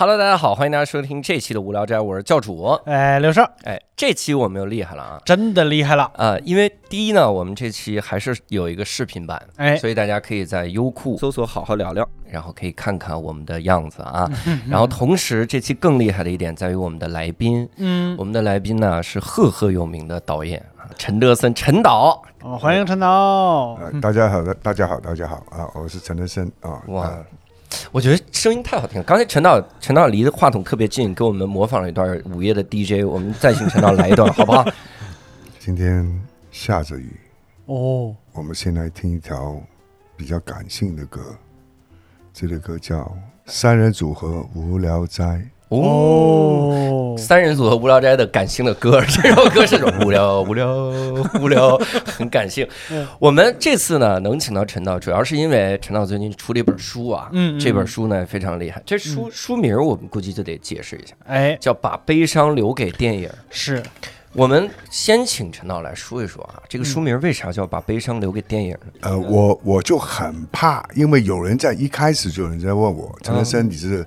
Hello，大家好，欢迎大家收听这期的无聊斋，我是教主。哎，刘少哎，这期我们又厉害了啊！真的厉害了，啊、因为第一呢，我们这期还是有一个视频版，哎，所以大家可以在优酷搜索“好好聊聊”，然后可以看看我们的样子啊。然后同时，这期更厉害的一点在于我们的来宾，嗯，我们的来宾呢是赫赫有名的导演啊，陈德森，陈导。哦欢迎陈导，呃，大家好的，大家好，大家好啊！我是陈德森啊。哇呃我觉得声音太好听了。刚才陈导，陈导离话筒特别近，给我们模仿了一段午夜的 DJ。我们再请陈导来一段，好不好？今天下着雨，哦，我们先来听一条比较感性的歌，这个歌叫《三人组合无聊斋》。哦，三人组合无聊斋的感性的歌，这首歌是种无聊无聊无聊，很感性。嗯。我们这次呢能请到陈导，主要是因为陈导最近出了一本书啊，嗯嗯。这本书呢非常厉害。这书书名我们估计就得解释一下，哎，叫《把悲伤留给电影》。是，我们先请陈导来说一说啊，这个嗯。书名为啥叫把悲伤留给电影呢？呃，我我就很怕，因为有人在一开始就有人在问我，陈先生，你是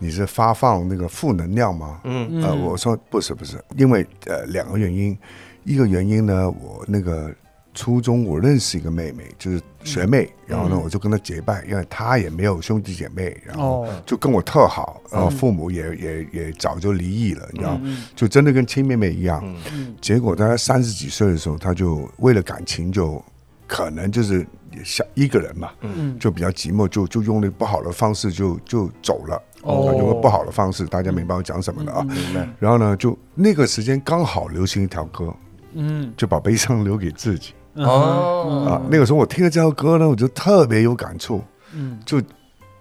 你是发放那个负能量吗？嗯。呃，我说不是不是，因为呃两个原因，一个原因呢，我那个初中我认识一个妹妹，就是学妹，然后呢我就跟她结拜，因为她也没有兄弟姐妹，然后哦，就跟我特好，然后父母也也也早就离异了，你知道，就真的跟亲妹妹一样。嗯结果在她三十几岁的时候，她就为了感情就可能就是也想一个人嘛，嗯，就比较寂寞，就就用了不好的方式就就走了。哦有个不好的方式，大家明白我讲什么了啊？明白。然后呢，就那个时间刚好流行一条歌，嗯，就把悲伤留给自己。嗯。哦。啊。那个时候我听了这条歌呢，我就特别有感触，嗯。就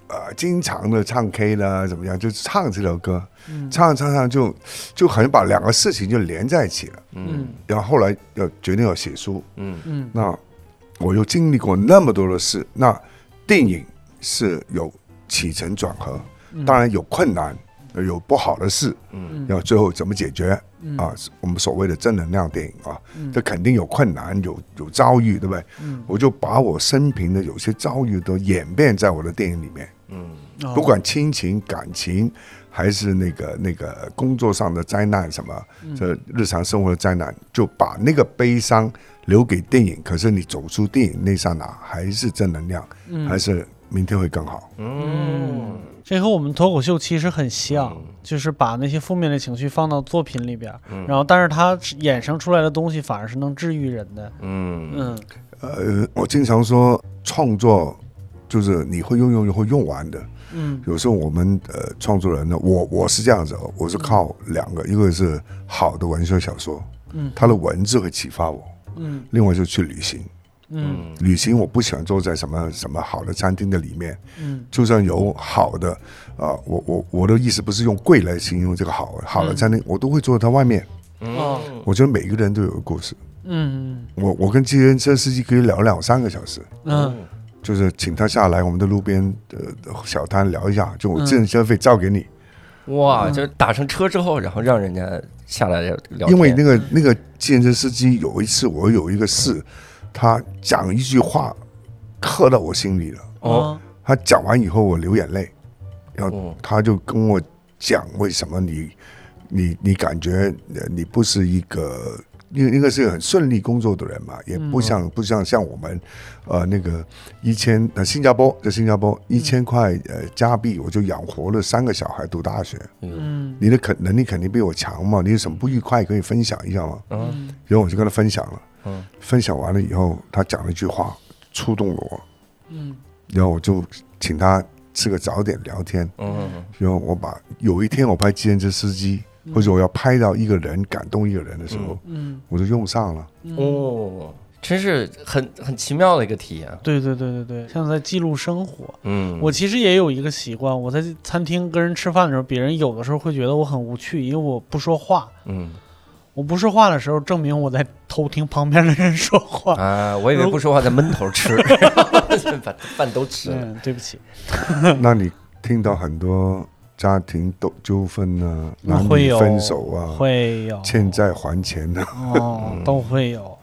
呃经常的唱 K 啦，怎么样，就唱这条歌，嗯。唱唱唱就就好像把两个事情就连在一起了。嗯。然后后来要决定要写书，嗯。嗯。那我又经历过那么多的事，那电影是有起承转合，当然有困难，有不好的事，嗯。要最后怎么解决嗯。啊？我们所谓的正能量电影啊，这肯定有困难，有有遭遇，对不对？嗯。我就把我生平的有些遭遇都演变在我的电影里面，嗯。哦。不管亲情、感情，还是那个那个工作上的灾难，什么这日常生活的灾难，就把那个悲伤留给电影。可是你走出电影那刹那，还是正能量，还是明天会更好。嗯这和我们脱口秀其实很像嗯，就是把那些负面的情绪放到作品里边儿，然后但是它衍生出来的东西反而是能治愈人的。嗯嗯呃，我经常说创作就是你会用用用会用完的。嗯有时候我们呃创作人呢，我我是这样子哦，我是靠两个，一个是好的文学小说，嗯它的文字会启发我；嗯另外就去旅行。嗯。旅行我不喜欢坐在什么什么好的餐厅的里面，嗯。就算有好的，啊、我我我的意思不是用贵来形容这个好好的餐厅，我都会坐在它外面。哦。我觉得每个人都有个故事，嗯。我我跟计程车司机可以聊两三个小时，嗯。就是请他下来我们的路边呃小摊聊一下，就我计程车费照给你，哇，就是打上车之后，然后让人家下来聊，因为那个那个计程车司机有一次我有一个事，他讲一句话刻到我心里了。哦。他讲完以后，我流眼泪，然后哦。他就跟我讲为什么你你你感觉呃你不是一个，因为应该是个很顺利工作的人嘛，也不像、不像像我们，呃那个一千呃新加坡在新加坡一千块呃加币我就养活了三个小孩读大学，嗯。你的肯能力肯定比我强嘛，你有什么不愉快可以分享一下嘛？嗯。然后我就跟他分享了，嗯分享完了以后，他讲了一句话触动了我，嗯然后我就请他吃个早点聊天。嗯然后我把有一天我拍计程车司机，或者我要拍到一个人感动一个人的时候，嗯，我就用上了。哦，真是很很奇妙的一个体验。对对对对对，像在记录生活。嗯，我其实也有一个习惯，我在餐厅跟人吃饭的时候，别人有的时候会觉得我很无趣，因为我不说话。嗯我不说话的时候，证明我在偷听旁边的人说话。啊，我以为不说话在闷头吃，把饭都吃了。嗯，对不起。那你听到很多家庭斗纠纷啊，男女会有分手啊，会有欠债还钱啊，哦，都会有。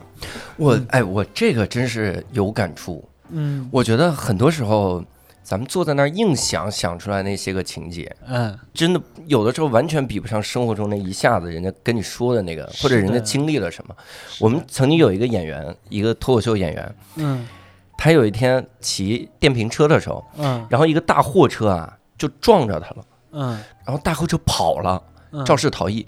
我哎，我这个真是有感触。嗯我觉得很多时候，咱们坐在那儿硬想想出来那些个情节，嗯，真的有的时候完全比不上生活中那一下子人家跟你说的那个，或者人家经历了什么。我们曾经有一个演员，一个脱口秀演员，嗯他有一天骑电瓶车的时候，嗯然后一个大货车啊就撞着他了，嗯然后大货车跑了，嗯，肇事逃逸。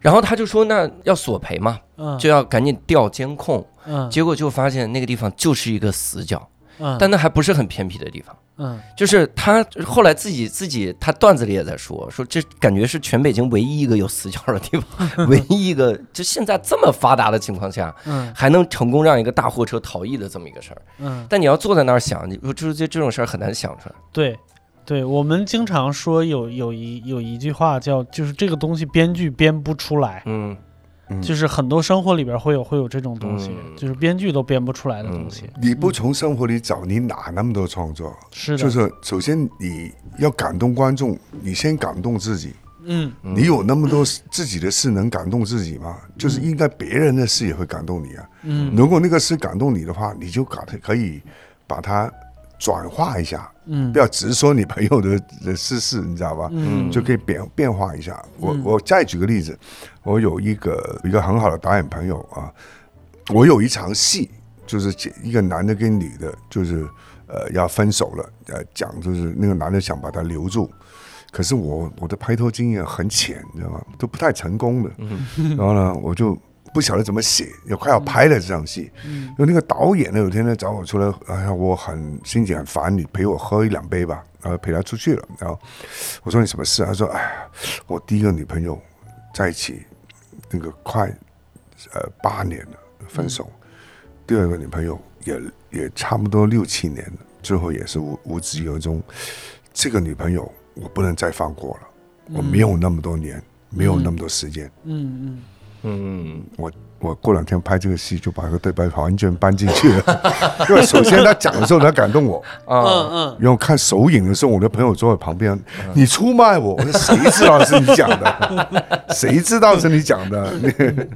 然后他就说：“那要索赔嘛，嗯就要赶紧调监控。嗯结果就发现那个地方就是一个死角，嗯，但那还不是很偏僻的地方。嗯就是他后来自己自己，他段子里也在说，说这感觉是全北京唯一一个有死角的地方，唯一一个就现在这么发达的情况下，嗯还能成功让一个大货车逃逸的这么一个事儿。嗯，但你要坐在那儿想，你说这这这种事儿很难想出来。对。对我们经常说有有一有一句话叫，就是这个东西编剧编不出来，嗯，嗯就是很多生活里边会有会有这种东西，嗯就是编剧都编不出来的东西。你不从生活里找，你哪那么多创作？是的，就是首先你要感动观众，你先感动自己。嗯你有那么多自己的事能感动自己吗？就是应该别人的事也会感动你啊。嗯如果那个事感动你的话，你就把它可以把它转化一下，嗯不要直说你朋友的的私事，你知道吧？嗯就可以变变化一下。我嗯我再举个例子，我有一个一个很好的导演朋友啊，我有一场戏，就是一个男的跟女的，就是呃要分手了，呃讲就是那个男的想把她留住，可是我我的拍拖经验很浅，你知道吗？都不太成功的。然后呢，我就不晓得怎么写，也快要拍了这场戏。嗯有那个导演呢，有天呢找我出来，哎呀，我很心情很烦，你陪我喝一两杯吧。然后陪他出去了，然后我说你什么事啊？他说，哎呀，我第一个女朋友在一起那个快呃八年了，分手。第二个女朋友也也差不多六七年了，最后也是无无疾而终。这个女朋友我不能再放过了，我没有那么多年，没有那么多时间。嗯嗯，我我过两天拍这个戏，就把这个对白完全搬进去了。因为首先他讲的时候，他感动我。嗯啊，嗯然后看首映的时候，我的朋友坐在旁边，你出卖我，我说谁知道是你讲的？谁知道是你讲的？嗯，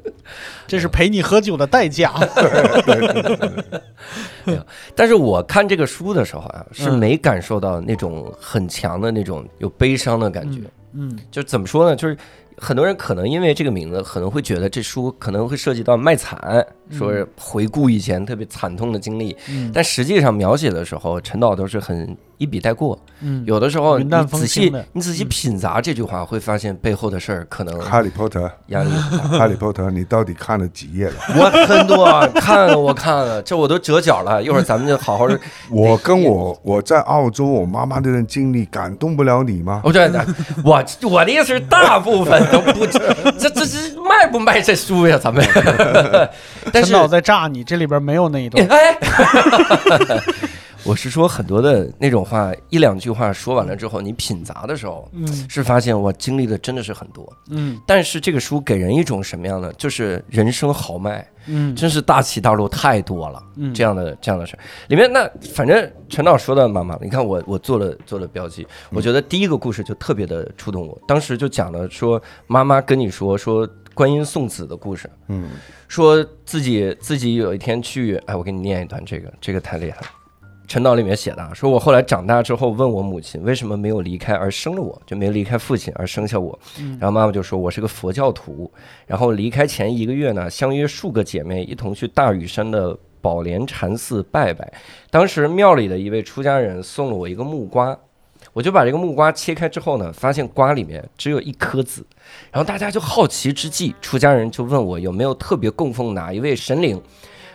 这是陪你喝酒的代价。但是我看这个书的时候啊，是嗯没感受到那种很强的那种有悲伤的感觉。嗯就怎么说呢？就是很多人可能因为这个名字，可能会觉得这书可能会涉及到卖惨，说是回顾以前特别惨痛的经历。嗯但实际上描写的时候，陈导都是很一笔带过。嗯，有的时候你仔细你仔细品咂这句话，会发现背后的事儿可能哈利波特，压力很大。哈利波特，你到底看了几页了？我很多啊看了，我看了，这我都折角了。一会儿咱们就好好 的。我跟我我在澳洲，我妈妈那段经历感动不了你吗？我这我我的意思是，大部分都不，这这这卖不卖这书呀？咱们，但是陈导在炸你，这里边没有那一段。哎，我是说很多的那种话，一两句话说完了之后，你品杂的时候，嗯是发现我经历的真的是很多。嗯但是这个书给人一种什么样的？就是人生豪迈，嗯真是大起大落太多了。嗯这样的这样的事儿里面，那反正陈导说的妈妈，你看我我做了做了标记，我觉得第一个故事就特别的触动我，当时就讲了说妈妈跟你说说观音送子的故事，嗯，说自己自己有一天去，哎，我给你念一段这个，这个太厉害了。陈导里面写的啊，说我后来长大之后问我母亲为什么没有离开而生了我，就没离开父亲而生下我。然后妈妈就说我是个佛教徒，然后离开前一个月呢，相约数个姐妹一同去大屿山的宝莲禅寺拜拜。当时庙里的一位出家人送了我一个木瓜，我就把这个木瓜切开之后呢，发现瓜里面只有一颗籽。然后大家就好奇之际，出家人就问我有没有特别供奉哪一位神灵。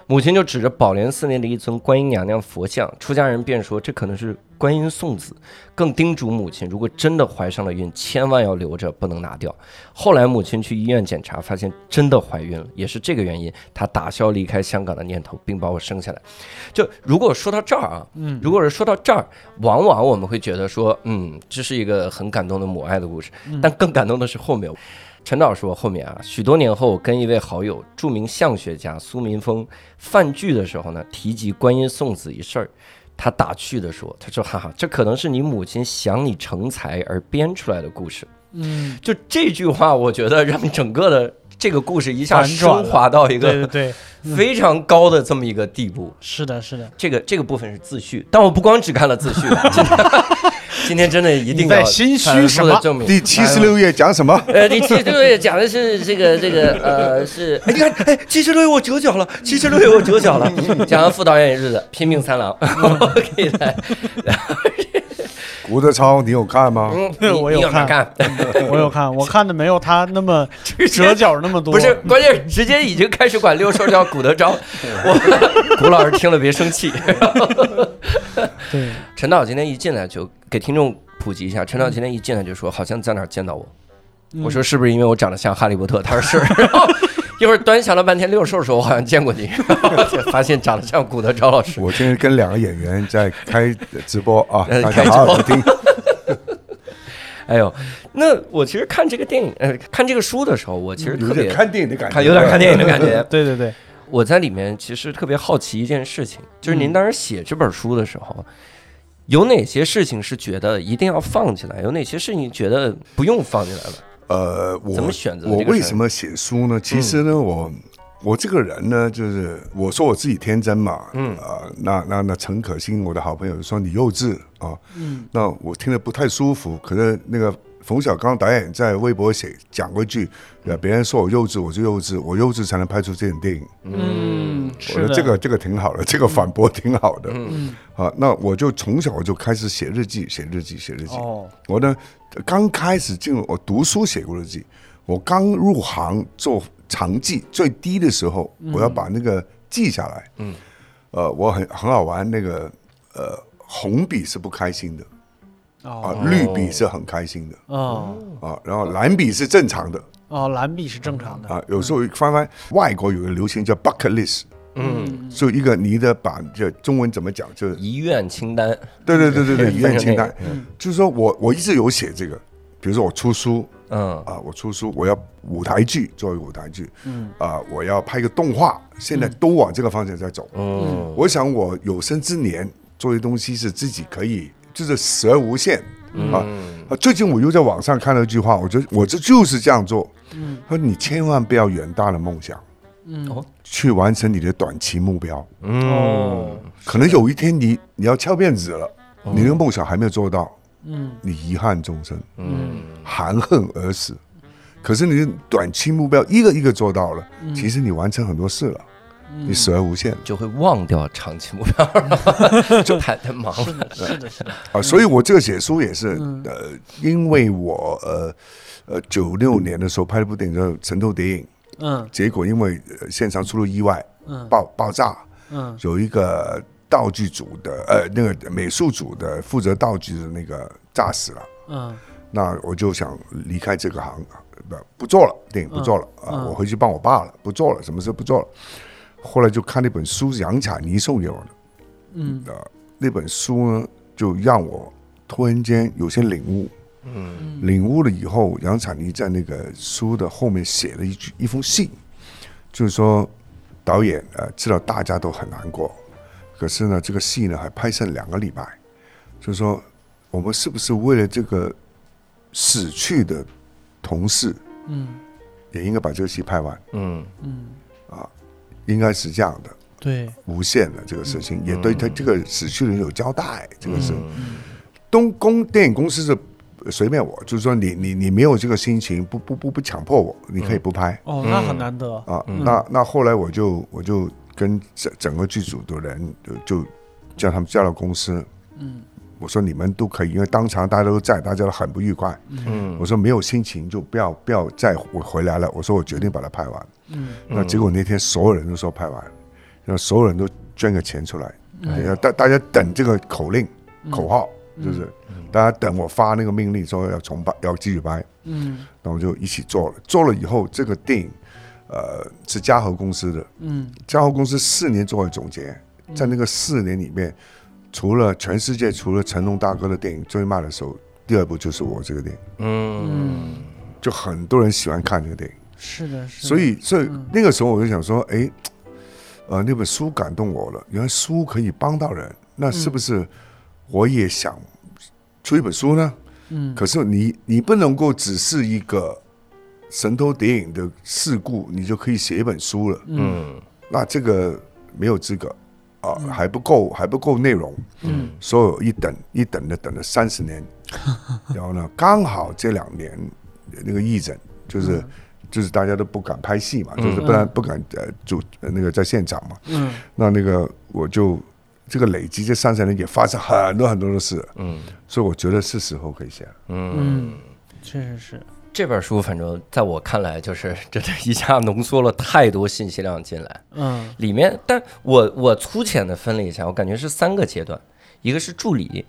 母亲就指着宝莲寺内的一尊观音娘娘佛像，出家人便说这可能是观音送子，更叮嘱母亲如果真的怀上了孕，千万要留着，不能拿掉。后来母亲去医院检查，发现真的怀孕了，也是这个原因，她打消离开香港的念头，并把我生下来。就如果说到这儿啊，嗯如果是说到这儿，往往我们会觉得说，嗯，这是一个很感动的母爱的故事，但更感动的是后面。陈导说：“后面啊，许多年后，跟一位好友，著名相学家苏民峰饭聚的时候呢，提及观音送子一事儿。他打趣的说：“他说，哈哈，这可能是你母亲想你成才而编出来的故事。”嗯，就这句话，我觉得让整个的这个故事一下升华到一个对对对，非常高的这么一个地步。是的，是的，这个这个部分是自序，但我不光只看了自序，今天真的一定要心虚什么地证明。第七十六页讲什么？呃，第七十六页讲的是这个这个呃是，哎，你看，哎，七十六页我折角了，七十六页我折角了，讲副导演日子，拼命三郎，我给他，吴德超，你有看吗？嗯，我有看看？我有看，我看的没有他那么 直接折角那么多，不是，关键直接已经开始管六兽叫古德超，我古老师听了别生气。对，陈导今天一进来就给听众普及一下，陈导今天一进来就说好像在哪儿见到我，嗯我说是不是因为我长得像哈利波特？他说是，然后一会儿端详了半天六兽说我好像见过你，发现长得像古德昭老师。我今天跟两个演员在开直播啊，呃大家好好地听。哎呦，那我其实看这个电影，呃，看这个书的时候，我其实特别有点看电影的感觉，看有点看电影的感觉。对对对，我在里面其实特别好奇一件事情，就是您当时写这本书的时候，有哪些事情是觉得一定要放进来，有哪些事情觉得不用放进来了？呃，我怎么选择我为什么写书呢？其实呢，我我这个人呢，就是我说我自己天真嘛，嗯啊、那那那陈可辛我的好朋友说你幼稚啊，嗯，那我听得不太舒服。可是那个冯小刚导演在微博写讲过一句，呃，别人说我幼稚，我就幼稚，我幼稚才能拍出这种电影。嗯，我，觉得这个这个挺好的，这个反驳挺好的。嗯啊，那我就从小我就开始写日记，写日记，写日记。哦，我呢，刚开始进入我读书写过日记，我刚入行做长记最低的时候，我要把那个记下来。嗯，呃，我很很好玩，那个呃，红笔是不开心的啊哦，，绿笔是很开心的。哦，啊，然后蓝笔是正常的。哦，蓝笔是正常的，啊。有时候翻翻外国有个流行叫 bucket list，嗯，就一个你的把这中文怎么讲，就是遗愿清单，对对对对对，遗愿清单。就是说我我一直有写这个，比如说我出书嗯。啊，我出书，我要舞台剧作为舞台剧，嗯。啊，我要拍个动画，现在都往这个方向在走。嗯。我想我有生之年做的东西是自己可以，就是死而无限啊。啊，最近我又在网上看到一句话，我觉得我这就是这样做。嗯，他说你千万不要远大的梦想，嗯。哦。去完成你的短期目标。嗯，可能有一天你你要翘辫子了，你那个梦想还没有做到，嗯。你遗憾终生，嗯，含恨而死。可是你的短期目标一个一个做到了，其实你完成很多事了，你死而无限。就会忘掉长期目标，就太太忙了。是的，是的，啊。所以我这个写书也是，呃，因为我呃呃九六年的时候拍了部电影叫《神偷谍影》，嗯。结果因为呃现场出了意外，嗯。爆爆炸，嗯。有一个道具组的呃那个美术组的负责道具的那个炸死了。嗯。那我就想离开这个行，不不做了，电影不做了啊，嗯我回去帮我爸了，不做了，什么事不做了。后来就看那本书，是杨彩妮送给我的，嗯。呃，那本书呢，就让我突然间有些领悟，嗯。领悟了以后，杨彩妮在那个书的后面写了一句一封信，就是说导演呃知道大家都很难过，可是呢这个戏呢还拍摄两个礼拜，就是说我们是不是为了这个死去的同事，嗯。也应该把这个戏拍完，嗯。嗯，应该是这样的。对，无限的这个事情，也对他这个死去的人有交代。这个是嗯东公电影公司是随便我，就是说你你你没有这个心情，不不不不强迫我，你可以不拍。哦，那很难得，啊。那那后来我就我就跟整整个剧组的人就就叫他们叫到公司，嗯我说你们都可以，因为当场大家都在，大家都很不愉快。嗯。我说没有心情就不要不要再回回来了。我说我决定把它拍完。嗯。那结果那天所有人都说拍完，然后所有人都捐个钱出来，要大大家等这个口令口号，就是大家等我发那个命令说要重拍，要继续拍，嗯。那我就一起做了。做了以后，这个电影呃是嘉禾公司的，嗯。嘉禾公司四年做了总结，在那个四年里面，除了全世界除了成龙大哥的电影最卖的时候，第二部就是我这个电影，嗯就很多人喜欢看这个电影。是的，是的，所以，所以那个时候我就想说，哎，呃，那本书感动我了。原来书可以帮到人，那是不是我也想出一本书呢？嗯可是你你不能够只是一个神偷谍影的事故，你就可以写一本书了。嗯那这个没有资格啊，还不够，还不够内容。嗯所以一等一等的等了三十年，然后呢，刚好这两年那个义诊就是。就是大家都不敢拍戏嘛，嗯就是不然不敢呃主呃那个在现场嘛。嗯那那个我就这个累积这三十年也发生很多很多的事，嗯所以我觉得是时候可以写了。嗯。嗯，确实是。这本书反正在我看来，就是 真的一下浓缩了太多信息量进来。嗯里面，但我我粗浅的分了一下，我感觉是三个阶段，一个是助理，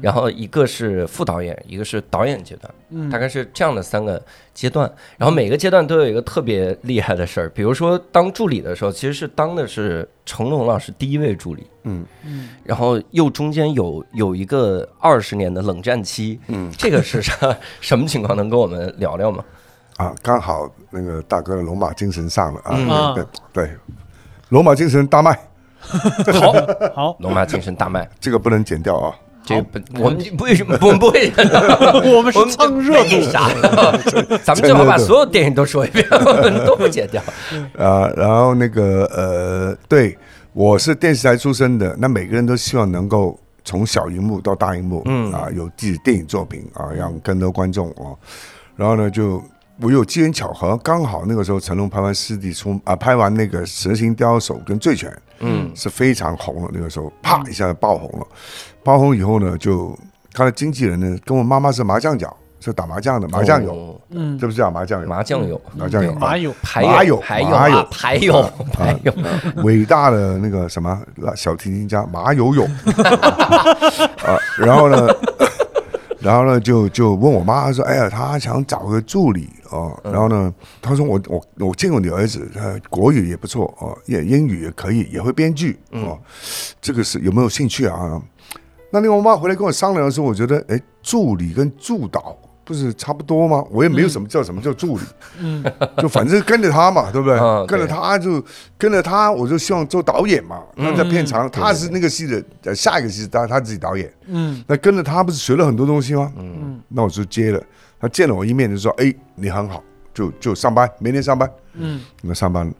然后一个是副导演，一个是导演阶段，嗯，大概是这样的三个阶段。然后每个阶段都有一个特别厉害的事儿，比如说当助理的时候，其实是当的是成龙老师第一位助理，嗯。嗯。然后又中间有有一个二十年的冷战期，嗯。这个是啥什么情况？能跟我们聊聊吗？啊，刚好那个大哥的龙马精神上了啊，嗯。对对，龙马精神大卖，好，好，龙马精神大卖。这个不能剪掉啊。这个不，我们为什么我们不会？我们是蹭热度没。啥，咱们最好把所有电影都说一遍，我们都不剪掉。啊，然后那个呃，对我是电视台出身的，那每个人都希望能够从小荧幕到大荧幕，嗯啊，有自己电影作品啊，让更多观众啊，然后呢，就我有机缘巧合，刚好那个时候成龙拍完《师弟出》啊，拍完那个《蛇形刁手》跟《醉拳》，嗯。是非常红了，那个时候啪一下爆红了，爆红以后呢，就他的经纪人呢，跟我妈妈是麻将脚，是打麻将的麻将友，哦嗯，这不是叫麻将友？麻将友，麻将友，麻友，牌麻友牌友。麻友。啊，牌友，牌友。伟大的那个什么小提琴家马友友。啊，然后呢，然后呢就就问我妈说，哎呀，她想找个助理哦，然后呢，她说我我我见过你儿子，他，国语也不错哦，也英语也可以，也会编剧哦，这个是有没有兴趣啊？那那个我妈回来跟我商量的时候，我觉得，哎，助理跟助导不是差不多吗？我也没有什么叫什么叫助理，嗯就反正跟着他嘛，对不对？嗯跟着他就跟着他，我就希望做导演嘛。那在片场，他是那个戏的，呃，下一个戏是他他自己导演。嗯那跟着他不是学了很多东西吗？嗯那我就接了。他见了我一面就说：“哎，你很好，就就上班，明天上班。嗯那上班，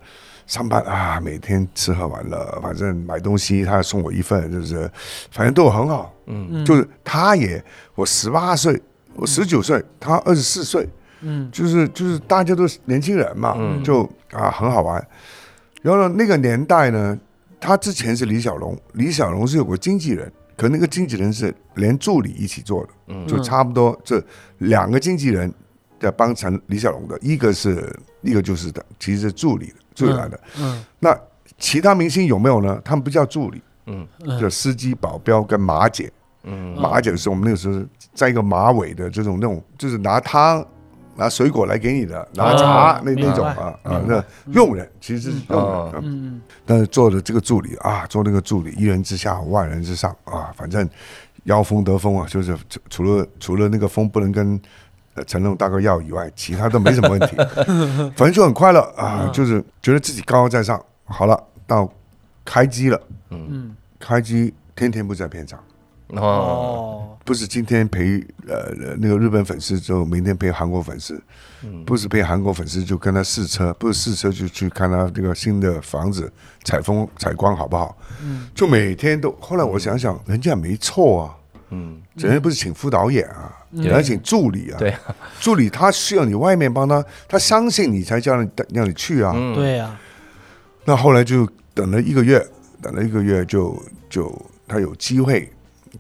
上班啊，每天吃喝玩乐，反正买东西他送我一份，就是反正对我很好。嗯，就是他也，我十八岁，我十九岁，他二十四岁，嗯就是就是大家都是年轻人嘛，嗯就啊很好玩。然后呢，那个年代呢，他之前是李小龙，李小龙是有个经纪人，可那个经纪人是连助理一起做的，嗯就差不多这两个经纪人在帮陈李小龙的，一个是一个就是的，其实是助理的助理来的。嗯那其他明星有没有呢？他们不叫助理，嗯嗯叫司机、保镖跟马姐。嗯。马姐是我们那个时候在一个马尾的这种那种，就是拿汤、拿水果来给你的，拿茶、那那种啊啊，那佣人其实是佣哦人。嗯。嗯。但是做的这个助理啊，做那个助理，一人之下万人之上啊，反正妖风得风啊，就是除除了除了那个风不能跟呃成龙大哥要以外，其他都没什么问题，反正就很快乐啊，就是觉得自己高高在上。好了，到开机了，嗯。开机天天不在片场。哦。哦不是今天陪呃那个日本粉丝之后，明天陪韩国粉丝，不是陪韩国粉丝就跟他试车，不是试车就去看他这个新的房子采风采光好不好？嗯。就每天都。后来我想想，人家没错啊，嗯。人家不是请副导演啊，人家请助理啊，对助理他需要你外面帮他，他相信你才叫你让你去啊。嗯。对呀那后来就等了一个月，等了一个月就就他有机会，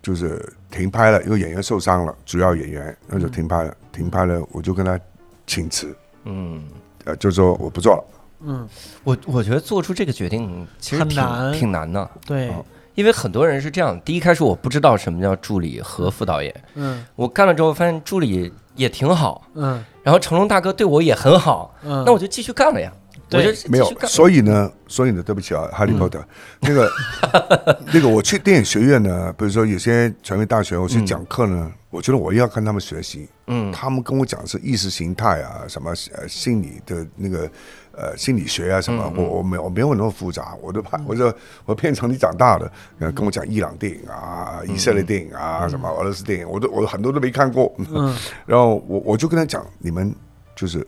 就是停拍了，因为演员受伤了，主要演员那就停拍了，停拍了，我就跟他请辞，嗯。呃，就说我不做了。嗯。我我觉得做出这个决定其实挺难。挺难的，对。哦。因为很多人是这样：第一开始我不知道什么叫助理和副导演，嗯。我干了之后发现助理也挺好，嗯。然后成龙大哥对我也很好，嗯，那我就继续干了呀。没有所以呢，所以呢，对不起啊，哈利波特，那个 那个，我去电影学院呢，比如说有些传媒大学，我去讲课呢，我觉得我要跟他们学习，嗯。他们跟我讲是意识形态啊，什么呃心理的那个呃心理学啊什么，我我没有我没有那么复杂，我都怕我就我片场里长大的，呃跟我讲伊朗电影啊、以色列电影啊、什么俄罗斯电影，我都我很多都没看过，然后我我就跟他讲，你们就是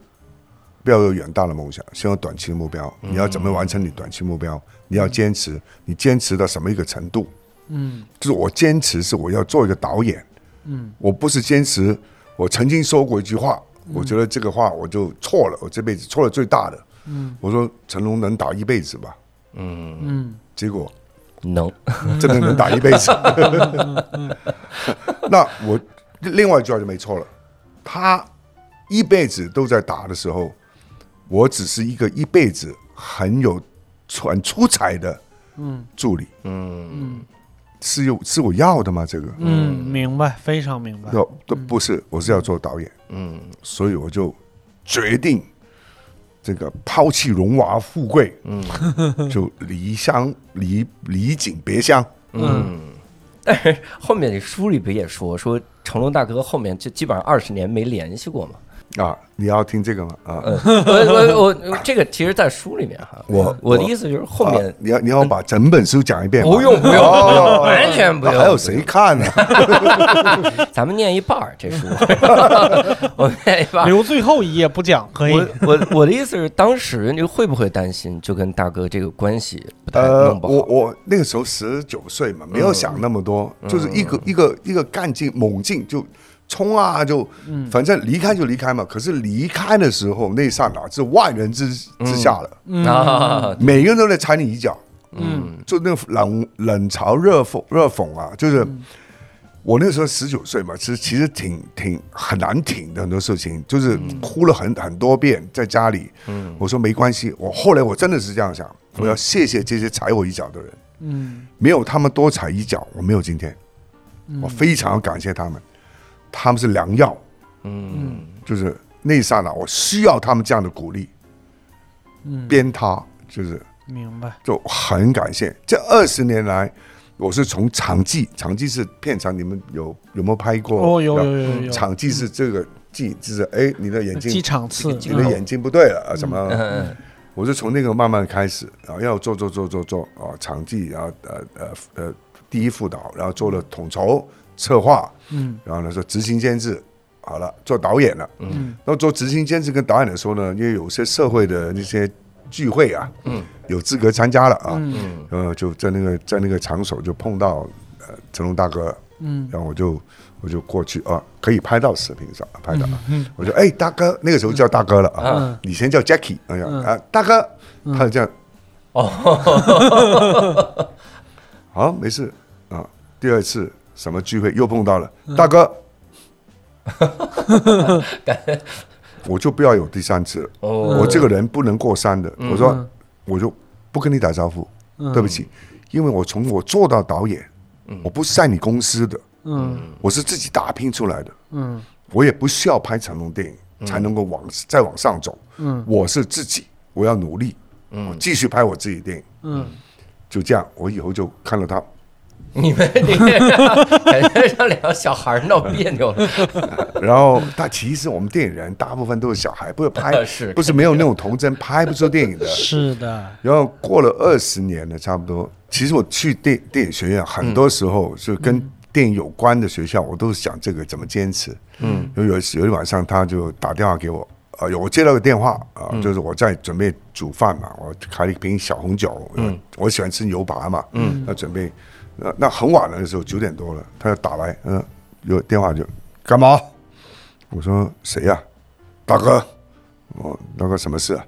不要有远大的梦想，先有短期的目标。你要怎么完成你短期目标？你要坚持，你坚持到什么一个程度？嗯，就是我坚持是我要做一个导演，嗯，我不是坚持。我曾经说过一句话，我觉得这个话我就错了，我这辈子错了最大的。嗯，我说成龙能打一辈子吧？嗯嗯结果能，真的能打一辈子。那我另外一句话就没错了，他一辈子都在打的时候，我只是一个一辈子很有很出彩的助理，嗯是有是我要的吗？这个嗯，明白，非常明白。要都不是，我是要做导演，嗯所以我就决定这个抛弃荣华富贵，嗯就离乡离离井别乡。嗯。但是后面你书里不也说说成龙大哥后面就基本上二十年没联系过嘛？啊，你要听这个吗？啊，嗯，我我我这个其实，在书里面哈，我我的意思就是后面啊你要你要把整本书讲一遍吗，不用不用不哦用，完全不用。还有谁看呢？咱们念一半儿这书，我们念一半。留最后一页不讲可以我。我我的意思是，当时你会不会担心，就跟大哥这个关系不太呃，弄不好？我我那个时候十九岁嘛，没有想那么多，就是一个一个一个干劲猛劲就冲啊，就反正离开就离开嘛。可是离开的时候，那一刹那是万人之之下了，啊，每个人都在踩你一脚，嗯。就那个冷冷嘲热讽热讽啊，就是我那时候十九岁嘛，其实其实挺挺很难挺的很多事情，就是哭了很很多遍在家里。嗯。我说没关系，我后来我真的是这样想，我要谢谢这些踩我一脚的人，嗯。没有他们多踩一脚，我没有今天。我非常感谢他们，他们是良药，嗯就是那一刹那我需要他们这样的鼓励，嗯，鞭挞就是。明白。就很感谢这二十年来，我是从场记，场记是片场，你们有有没有拍过？哦，有有有有有。场记是这个记，就是哎，你的眼睛，记场次，你的眼睛不对了啊，什么？嗯我是从那个慢慢开始，然后要做做做做做啊，场记，然后呃呃呃，第一副导，然后做了统筹策划，嗯。然后呢说执行监制，好了，做导演了，嗯。那做执行监制跟导演的时候呢，因为有些社会的那些聚会啊，嗯，有资格参加了啊，嗯。嗯。呃，就在那个在那个场所就碰到呃成龙大哥，嗯。然后我就我就过去啊，可以拍到视频上拍到，嗯。我说哎大哥，那个时候叫大哥了啊，嗯。以前叫 Jackie，哎呀嗯。啊大哥，他就这样，哦，好没事啊，第二次什么聚会又碰到了。大哥，我就不要有第三次了，哦。我这个人不能过山的，我说我就不跟你打招呼，嗯。对不起，因为我从我做到导演，我不是在你公司的，嗯。我是自己打拼出来的，嗯。我也不需要拍成龙电影才能够往再往上走，嗯。我是自己，我要努力，我继续拍我自己电影，嗯，就这样，我以后就看到他，你们你 感觉让两个小孩闹别扭了，然后他其实我们电影人大部分都是小孩，不是拍，是不是没有那种童真，拍不出电影的。是的，然后过了二十年了，差不多。其实我去电电影学院，很多时候是跟电影有关的学校，我都是想这个怎么坚持。嗯，有有有一晚上，他就打电话给我，啊，有我接到个电话啊、就是我在准备煮饭嘛，我开了一瓶小红酒，嗯，我喜欢吃牛扒嘛，嗯，要准备，那那很晚了的时候，九点多了，他就打来，嗯、有电话就干嘛？我说谁呀、大哥，我那个什么事啊？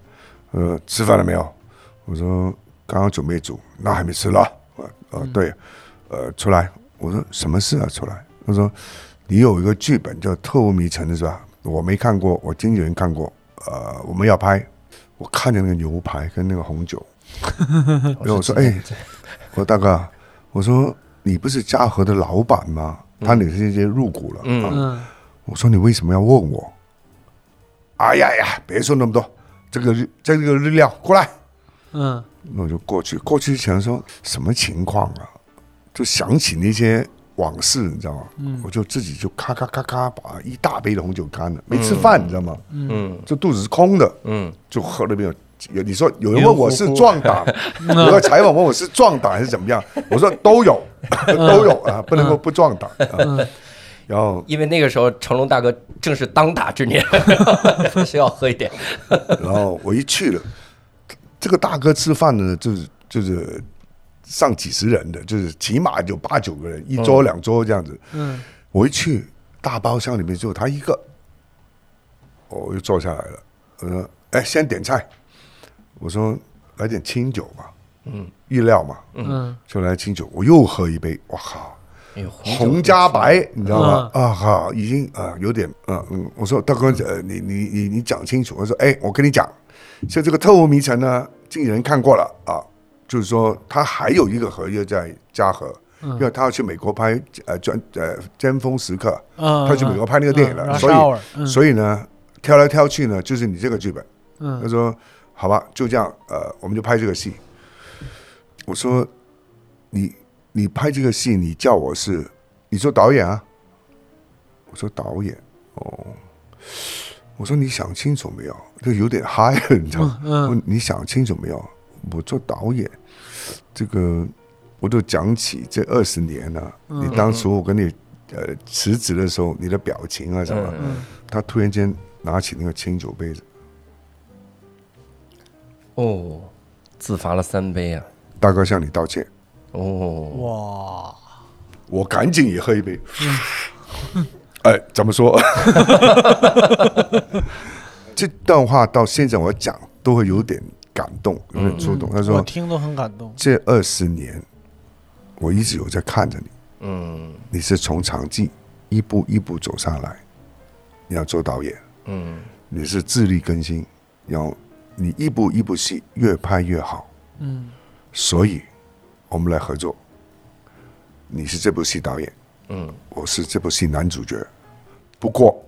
呃，吃饭了没有？我说刚刚准备煮，那还没吃了。呃呃，对，呃，出来。我说什么事啊？出来。他说你有一个剧本叫《特务迷城》的是吧？我没看过，我经纪人看过。呃，我们要拍。我看见那个牛排跟那个红酒，然后我说：“哎，我说大哥啊，我说你不是嘉禾的老板吗？他哪些些入股了？嗯我说你为什么要问我？哎呀呀，别说那么多，这个日这个日料过来。嗯那我就过去，过去前说什么情况啊？就想起那些往事，你知道吗？嗯我就自己就咔咔咔咔把一大杯的红酒干了，没吃饭，你知道吗？嗯就肚子是空的，嗯就喝了没有？有你说有人问我是壮胆，有个采访问我是壮胆还是怎么样？我说都有，都有啊，不能够不壮胆啊。然后，因为那个时候成龙大哥正是当打之年，需要喝一点。然后我一去了，这个大哥吃饭呢，就是就是上几十人的，就是起码有八九个人，一桌两桌这样子。嗯我一去，大包厢里面只有他一个，我又坐下来了。我说：“哎，先点菜。”我说：“来点清酒吧。”嗯，意料嘛，嗯就来清酒。我又喝一杯，哇靠！红加白，你知道吗？啊哈，已经啊有点啊嗯，我说大哥，呃，你你你你讲清楚。我说，哎，我跟你讲，像这个《特务迷城》呢，经纪人看过了啊，就是说他还有一个合约在嘉禾，因为他要去美国拍呃专呃尖峰时刻，嗯，他去美国拍那个电影了，嗯所以嗯所以呢，挑来挑去呢，就是你这个剧本。他嗯说：“好吧，就这样，呃，我们就拍这个戏。”我说：“你你拍这个戏，你叫我是你说导演啊？”我说：“导演哦。”我说：“你想清楚没有？就有点嗨了，你知道吗？嗯我你想清楚没有？我做导演，这个我就讲起这二十年了、嗯你当初我跟你呃辞职的时候，你的表情啊什么？嗯他突然间拿起那个清酒杯子，哦，自罚了三杯啊！大哥向你道歉。哦，哇，我赶紧也喝一杯。哎，怎么说？这段话到现在我讲都会有点感动，有点触动。他说我说听都很感动。这二十年，我一直有在看着你，嗯你是从场记一步一步走上来，你要做导演，嗯你是自力更新，要你一部一部戏越拍越好。嗯所以，我们来合作。你是这部戏导演，嗯我是这部戏男主角。不过，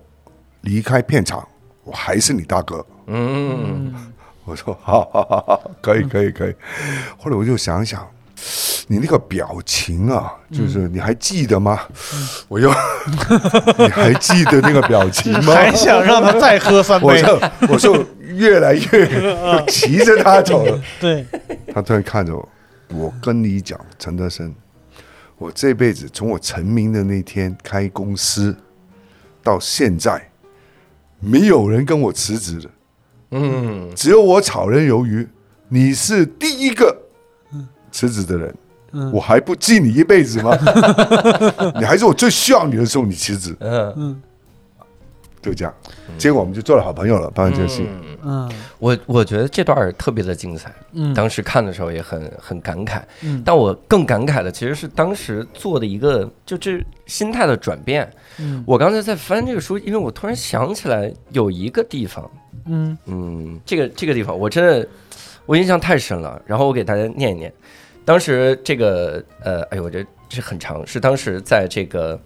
离开片场，我还是你大哥。嗯嗯我说好，好，好，好，可以，可以，可以。后来我就想想，你那个表情啊，就是你还记得吗？我又，你还记得那个表情吗？还想让他再喝三杯？我就我就越来越就 骑着他走了。对，他突然看着我，我跟你讲，陈德生，我这辈子从我成名的那天开公司到现在，没有人跟我辞职的，嗯只有我炒人鱿鱼，你是第一个辞职的人。我还不记你一辈子吗？你还是我最需要你的时候你辞职，嗯就这样。结果我们就做了好朋友了，拍完这个戏。嗯我我觉得这段特别的精彩，嗯当时看的时候也很很感慨，嗯但我更感慨的其实是当时做的一个就这心态的转变。嗯我刚才在翻这个书，因为我突然想起来有一个地方，嗯嗯，这个这个地方我真的我印象太深了，然后我给大家念一念。当时这个呃，哎呦，我这这很长，是当时在这个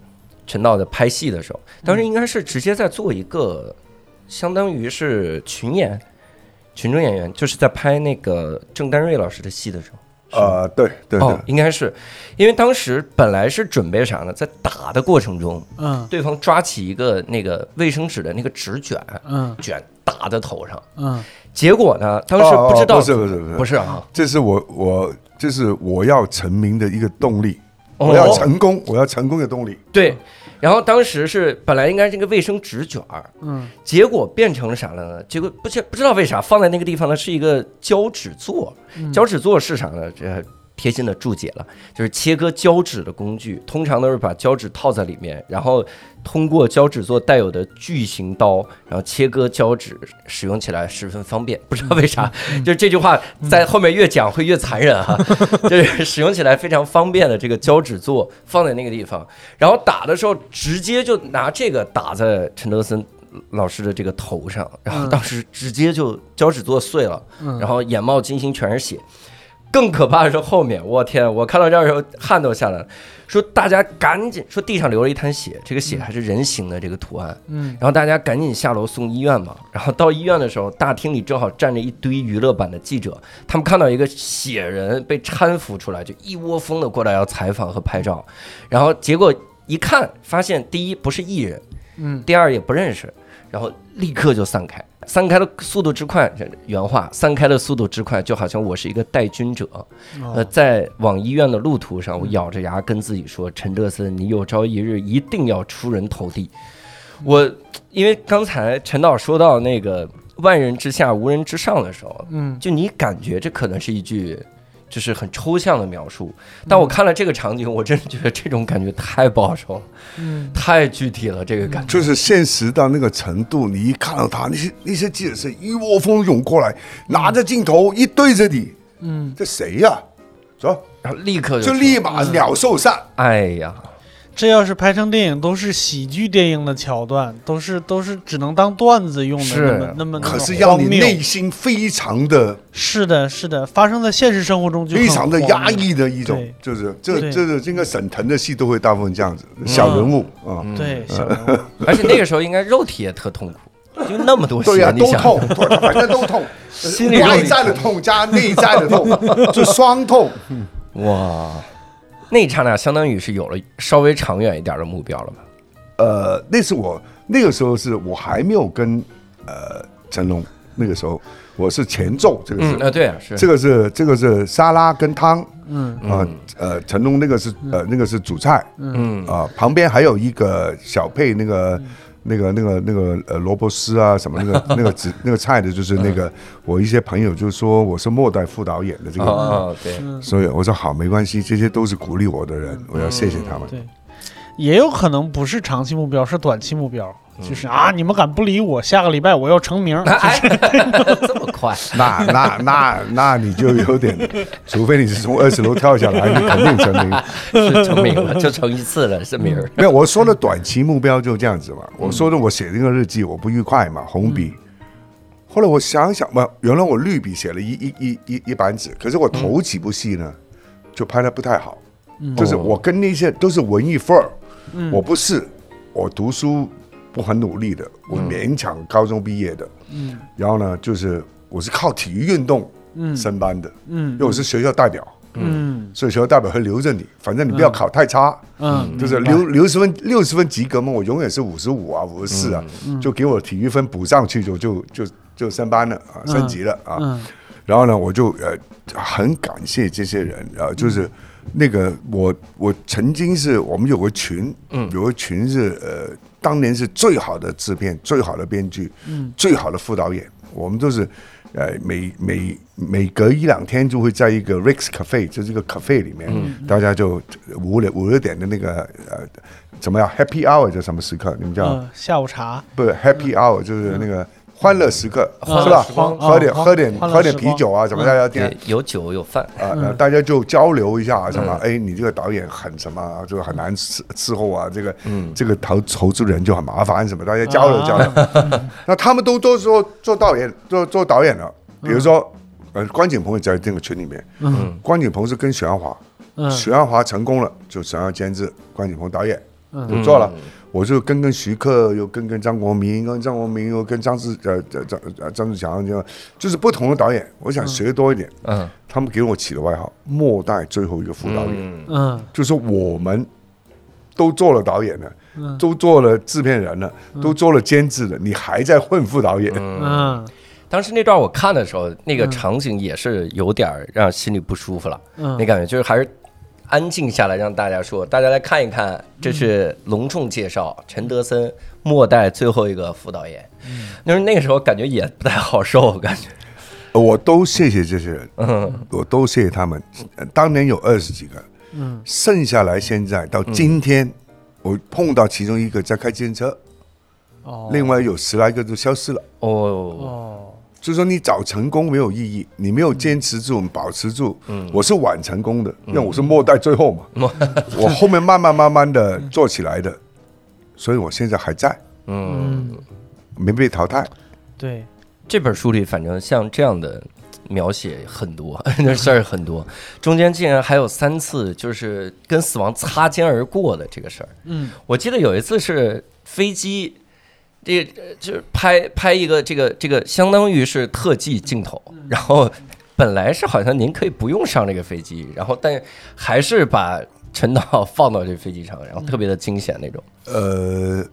陈道的拍戏的时候，当时应该是直接在做一个，相当于是群演，群众演员，就是在拍那个郑丹瑞老师的戏的时候。呃，对对对。哦，，应该是，因为当时本来是准备啥呢？在打的过程中，嗯。对方抓起一个那个卫生纸的那个纸卷，嗯。卷打在头上，嗯。结果呢，当时不知道，不是不是不是。不是啊，这是我我这是我要成名的一个动力，哦我要成功，我要成功的动力。对，然后当时是本来应该是个卫生纸卷儿，嗯结果变成了啥了呢？结果不知不知道为啥放在那个地方呢是一个胶纸座，胶纸座是啥呢？这贴心的注解了，就是切割胶纸的工具，通常都是把胶纸套在里面，然后通过胶纸做带有的巨型刀，然后切割胶纸，使用起来十分方便。不知道为啥，就是这句话在后面越讲会越残忍哈、就是使用起来非常方便的这个胶纸座放在那个地方，然后打的时候直接就拿这个打在陈德森。老师的这个头上，然后当时直接就胶纸座碎了，嗯然后眼冒金星全是血。更可怕的是后面，我天！我看到这儿的时候汗都下来了。说大家赶紧说地上流了一滩血，这个血还是人形的这个图案。嗯，然后大家赶紧下楼送医院嘛。然后到医院的时候，大厅里正好站着一堆娱乐版的记者，他们看到一个血人被搀扶出来，就一窝蜂的过来要采访和拍照。然后结果一看，发现第一不是艺人，嗯，第二也不认识，然后立刻就散开。散开的速度之快，原话，散开的速度之快，就好像我是一个带军者，呃，在往医院的路途上，我咬着牙跟自己说：“陈德森，你有朝一日一定要出人头地。”我因为刚才陈导说到那个“万人之下，无人之上”的时候，嗯，就你感觉这可能是一句。就是很抽象的描述，但我看了这个场景，我真的觉得这种感觉太不好受了，嗯，太具体了，这个感觉就是现实到那个程度，你一看到他，那些那些记者是一窝蜂涌过来，拿着镜头一对着你，嗯，这谁呀？走，然后立刻就立马鸟兽散。哎呀。这要是拍成电影，都是喜剧电影的桥段，都是都是只能当段子用的，是。那么那么可是要你内心非常的，是的，是的，发生在现实生活中就非常的压抑的一种，就是这对。这个这个沈腾的戏都会大部分这样子，小人物啊，对，小人物。而且那个时候应该肉体也特痛苦，就那么多血，对呀，你想。都痛，对反正都痛，心里外在的痛加内在的痛，就双痛。哇，那一刹那相当于是有了稍微长远一点的目标了吧？呃，那是我那个时候是我还没有跟呃成龙，那个时候我是前奏，这个是嗯，啊，对啊，是。这个是这个是沙拉跟汤，嗯。啊呃成龙那个是呃那个是主菜。嗯。啊，旁边还有一个小配那个。那个、那个、那个呃，萝卜丝啊，什么那个、那个紫那个菜的，就是那个我一些朋友就说我是末代副导演的这个，哦哦，对，所以我说好，没关系，这些都是鼓励我的人，我要谢谢他们。对，也有可能不是长期目标，是短期目标，嗯就是啊，你们敢不理我，下个礼拜我要成名，哎，这么快，那那那那你就有点，除非你是从二十楼跳下来，你肯定成名。是成名了，就成一次了，是名儿。没有，我说的短期目标就这样子嘛。我说的我写那个日记，我不愉快嘛，红笔。后来我想想嘛，原来我绿笔写了一一一一一板纸，可是我头几部戏呢，就拍的不太好。就是我跟那些都是文艺范儿，我不是，我读书不很努力的，我勉强高中毕业的。嗯然后呢，就是我是靠体育运动嗯。升班的，嗯因为我是学校代表，嗯。所以学校代表会留着你，反正你不要考太差。嗯，就是六六十分六十分及格嘛，我永远是五十五啊，五十四啊，嗯。就给我体育分补上去就就就就升班了啊，升级了啊。嗯。然后呢，我就呃很感谢这些人啊，就是那个我我曾经是我们有个群，嗯，有个群是呃当年是最好的制片、最好的编剧、嗯。最好的副导演，我们都是。呃，每每每隔一两天就会在一个 Rex Cafe，就是一个 cafe 里面，大家就五六五六点的那个呃，怎么样？Happy Hour 叫什么时刻？你们叫、嗯，下午茶，不是 Happy Hour，就是那个欢乐时刻，嗯是吧？喝点啊喝点喝点啤酒啊，什么大家点，有酒有饭，啊，那大家就交流一下什么？哎，你这个导演很什么啊，就很难伺伺候啊，这个这个投投资人就很麻烦什么，大家交流交流。那他们都都说做导演做做导演了，比如说呃，关锦鹏也在这个群里面，嗯。关锦鹏是跟许鞍华，嗯。许鞍华成功了，就想要监制关锦鹏导演，嗯。就做了。我就跟跟徐克，又跟跟张国民，跟张国民又跟张志呃张张呃张志强，就就是不同的导演，我想学多一点。嗯。他们给我起的外号“末代最后一个副导演”，嗯。嗯就是我们都做了导演了，嗯。都做了制片人了，都做了监制了，你还在混副导演？嗯。当时那段我看的时候，那个场景也是有点让心里不舒服了，嗯。那感觉就是还是安静下来，让大家说，大家来看一看，这是隆重介绍陈德森末代最后一个副导演。就是那个时候感觉也不太好受，感觉，我都谢谢这些人，嗯。我都谢谢他们。呃当年有二十几个，嗯。剩下来现在到今天，我碰到其中一个在开自行车，哦，另外有十来个都消失了。哦，哦就是说你早成功没有意义，你没有坚持住、保持住。我是晚成功的，因为我是末代最后嘛，我后面慢慢慢慢的做起来的，所以我现在还在，嗯，嗯没被淘汰。对这本书里反正像这样的描写很多，那事儿很多，中间竟然还有三次就是跟死亡擦肩而过的这个事儿。嗯我记得有一次是飞机，这个就是拍拍一个这个这个相当于是特技镜头，然后本来是好像您可以不用上这个飞机，然后但还是把陈导 放到这飞机上，然后特别的惊险那种。呃，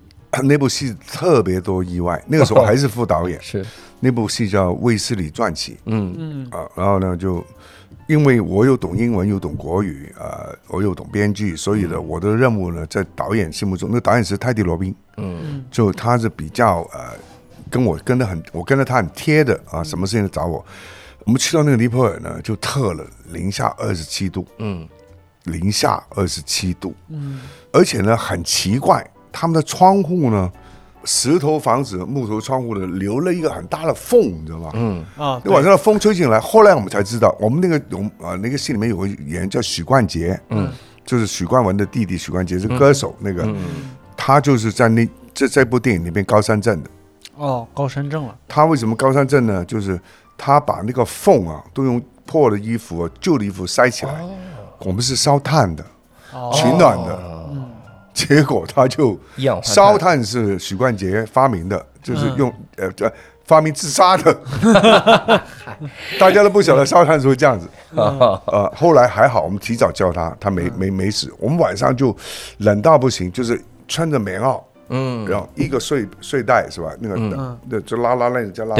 那部戏特别多意外，那个时候还是副导演，是，那部戏叫《卫斯理传奇》。嗯嗯啊，然后呢，就因为我又懂英文又懂国语，呃，我又懂编剧，所以呢，我的任务呢，在导演心目中，那个导演是泰迪罗宾，嗯。就他是比较呃，跟我跟的很，我跟着他很贴的啊，什么事情都找我。我们去到那个尼泊尔呢，就特了，零下二十七度，嗯。零下二十七度，嗯。而且呢，很奇怪，他们的窗户呢，石头房子、木头窗户的，留了一个很大的缝，你知道吗？嗯。啊，那晚上的风吹进来，后来我们才知道，我们那个我们啊那个戏里面有个演员叫许冠杰，嗯，就是许冠文的弟弟许冠杰是歌手，那个。嗯。他就是在那这这部电影里面高山镇的。哦，高山镇了，他为什么高山镇呢？就是他把那个缝啊都用破的衣服、啊、旧的衣服塞起来。我们是烧炭的，哦。取暖的，哦结果他就一氧化碳烧炭是许冠杰发明的，就是用呃这发明自杀的，大家都不晓得烧炭是会这样子。呃，后来还好，我们提早叫他，他没没没死。我们晚上就冷到不行，就是穿着棉袄，嗯，然后一个睡睡袋是吧？那个那就拉拉链叫拉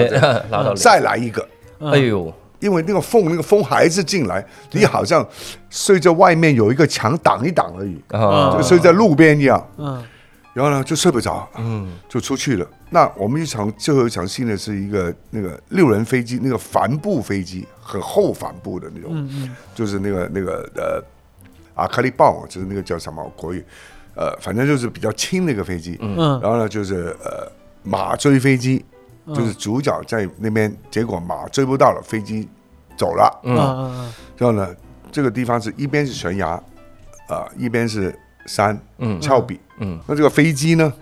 拉 再来一个。哎呦，因为那个缝，那个风还是进来，你好像睡在外面有一个墙挡一挡而已，啊就睡在路边一样。嗯然后呢，就睡不着，嗯就出去了。那我们一场最后一场戏呢，是一个那个六人飞机，那个帆布飞机，很厚帆布的那种，嗯嗯就是那个那个呃阿卡利棒，就是那个叫什么国语，呃，反正就是比较轻的一个飞机。嗯然后呢，就是呃马追飞机，就是主角在那边，结果马追不到了，飞机走了。嗯嗯然后呢，这个地方是一边是悬崖，啊、一边是山，嗯峭壁。嗯那这个飞机呢，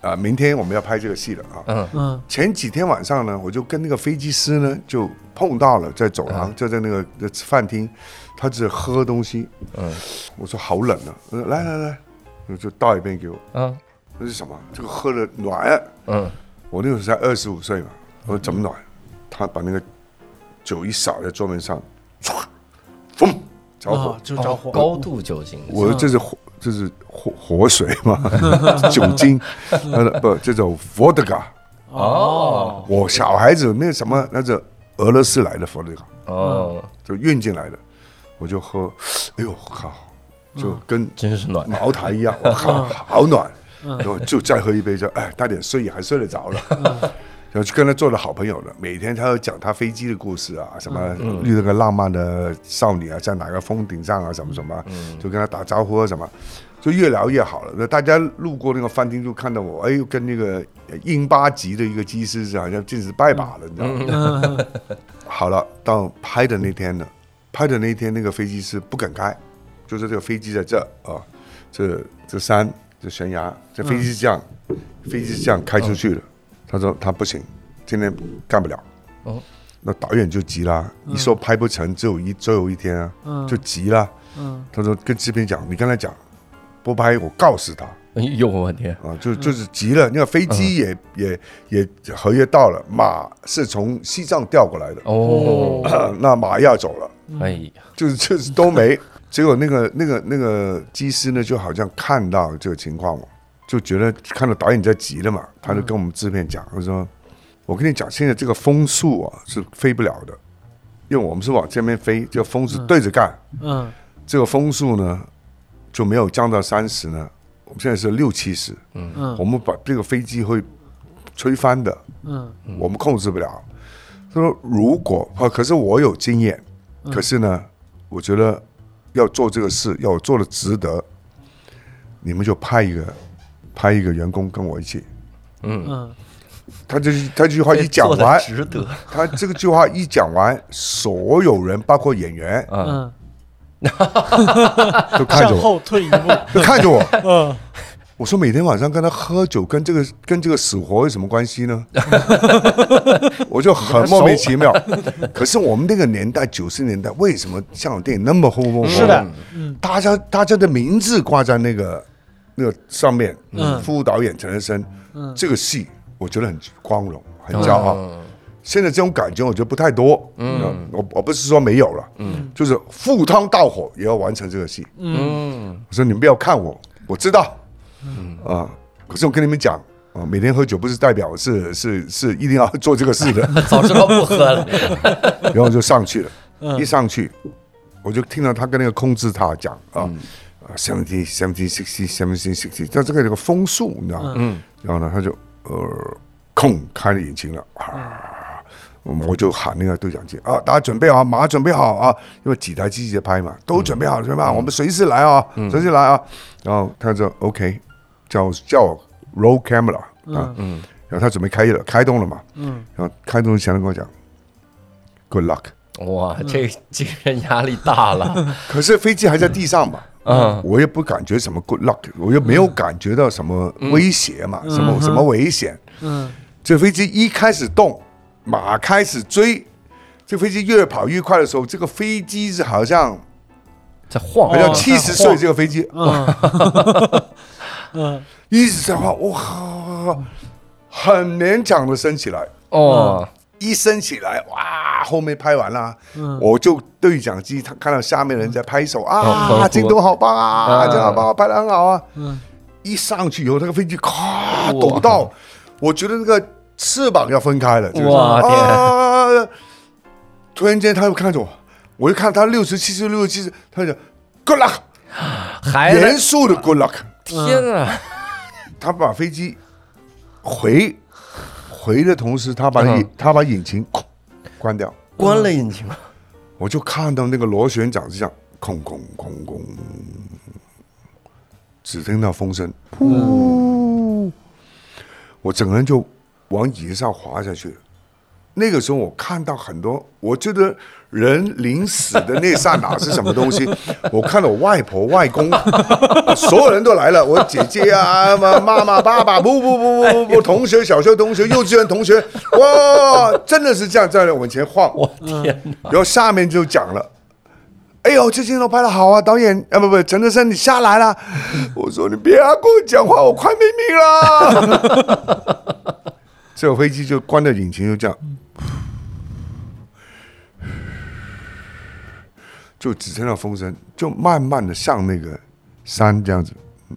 啊、明天我们要拍这个戏了啊。嗯嗯前几天晚上呢，我就跟那个飞机师呢就碰到了，在走廊，就在那个那饭厅，他只喝东西。嗯我说好冷啊，我说来来来，我就倒一杯给我。嗯那是什么？这个喝了暖。嗯我那个时候才二十五岁嘛，我说怎么暖？他把那个酒一洒在桌面上，唰，嘣，着火。啊，就着火，高度酒精，我说这是火，这是火火水嘛，酒精，呃不，这种伏特加。哦，我小孩子那什么，那是俄罗斯来的伏特加，哦，就运进来的，我就喝，哎呦靠，就跟真是暖，茅台一样，我靠，好暖。然后就再喝一杯，就哎，大点睡也还睡得着了。然后就跟他做了好朋友了，每天他要讲他飞机的故事啊，什么遇到个浪漫的少女啊，在哪个峰顶上啊，什么什么，就跟他打招呼啊什么，就越聊越好了。那大家路过那个饭厅就看到我，哎呦，跟那个英巴籍的一个机师是好像尽是拜把了，你知道吗？嗯。好了，到拍的那天呢，拍的那天那个飞机是不肯开，就是这个飞机在这啊，这这山这悬崖，这飞机是这样，飞机是这样开出去的。他说他不行，今天干不了。哦，那导演就急了，一说拍不成，只有一最后一天啊，嗯。就急了。嗯。他说跟制片讲，你跟他讲，不拍我告死他。哎呦我天，啊，就就是急了，那个飞机也、也也合约到了，马是从西藏调过来的，哦，那马要走了，哎呀，就是就是都没。结果那个那个那个机师呢，就好像看到这个情况嘛，就觉得看到导演在急了嘛，他就跟我们制片讲，他说：“我跟你讲，现在这个风速啊是飞不了的，因为我们是往这边飞，这个风是对着干，嗯这个风速呢就没有降到三十呢，我们现在是六七十，嗯。我们把这个飞机会吹翻的，嗯。我们控制不了。他说如果啊，可是我有经验，可是呢，我觉得要做这个事，要做的值得，你们就派一个派一个员工跟我一起。嗯。他这他这句话一讲完，值得，他这个句话一讲完，所有人包括演员嗯，嗯，都看着我，后退一步，都看着我，嗯我说每天晚上跟他喝酒，跟这个跟这个死活有什么关系呢？我就很莫名其妙。可是我们那个年代，九十年代，为什么香港电影那么轰轰轰？是的，大家大家的名字挂在那个那个上面，嗯副导演陈德生，这个戏我觉得很光荣，很骄傲。现在这种感觉我觉得不太多，嗯，我我不是说没有了，嗯，就是赴汤蹈火也要完成这个戏。嗯，我说你们不要看我，我知道，啊，可是我跟你们讲。啊，每天喝酒不是代表是是是一定要做这个事的，早知道不喝了。然后就上去了，一上去我就听到他跟那个控制塔讲啊，啊，seventy seventy sixty seventy sixty，在这个这个风速，你知道吗？嗯，然后呢，他就呃，空开了引擎了啊，我就喊那个对讲机啊，大家准备好，马上准备好啊，因为几台机器在拍嘛，都准备好，准备好，我们随时来啊，随时来啊。然后他说 OK，叫叫 roll camera 啊，嗯，然后他准备开业了，开动了嘛，嗯，然后开动前跟我讲 good luck。哇，这精神压力大了。可是飞机还在地上嘛，嗯，我也不感觉什么 good luck，我又没有感觉到什么威胁嘛，什么什么危险。嗯，这飞机一开始动，马开始追，这飞机越跑越快的时候，这个飞机是好像在晃好像哦七十岁这个飞机 嗯。嗯一直在晃，哇，很勉强的升起来，哦，一升起来，哇，后面拍完了，我就对讲机，他看到下面人在拍手嗯。啊，镜头好棒啊，嗯镜头好棒啊，拍的很好啊。嗯。一上去以后，那个飞机咔抖到，我觉得那个翅膀要分开了，就是哇天。啊！突然间他又看着我，我就看他六十七十六十七十，他就讲 good luck，还严肃的 good luck。天啊！他把飞机回回的同时，他把引、嗯他把引擎关掉，关了引擎。我就看到那个螺旋桨是这样空空空空，只听到风声，噗，我整个人就往椅子上滑下去了。那个时候我看到很多，我觉得人临死的那刹那是什么东西？我看到我外婆、外公，所有人都来了，我姐姐啊、妈 妈妈、爸爸，不不不不不不，同学、小学同学、幼稚园同学，哇，真的是这样在往前晃。我天哪！然后下面就讲了。哎呦，这镜头拍的好啊！导演啊，不不，陈德生，你下来了。我说你别跟我讲话，我快没命了。这个飞机就关了引擎，就这样，就只听到风声，就慢慢的上那个山这样子。嗯，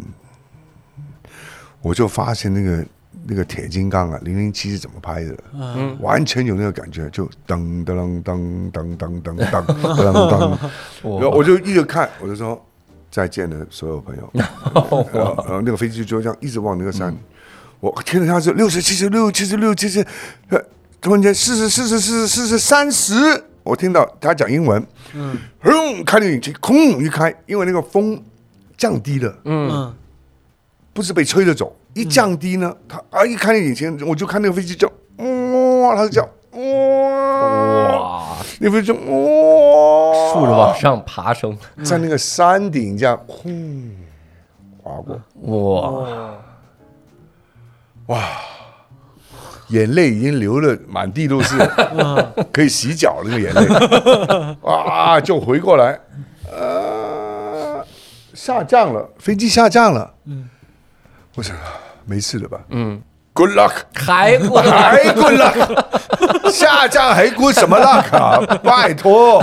我就发现那个那个铁金刚啊，零零七是怎么拍的？嗯完全有那个感觉，就噔噔噔噔噔噔噔噔噔噔，然后我就一直看，我就说再见了，所有朋友。然后然后那个飞机就这样一直往那个山，我听着他是六十、七十六、七十六、七十，呃，突然间四十、四十、四十、四十、三十，我听到他讲英文，嗯，轰，开了引擎，空一开，因为那个风降低了，嗯。不是被吹着走，一降低呢，他啊一开那引擎，我就看那个飞机叫，哇，他就叫，哇，哇，那飞机就哇，竖着往上爬升，在那个山顶这样，轰，划过，哇，眼泪已经流了满地都是，可以洗脚那个眼泪，哇，就回过来，呃，下降了，飞机下降了，嗯，我想没事了吧，嗯，Good luck。还过来，还 good luck，下降还 good 什么 luck 啊？拜托，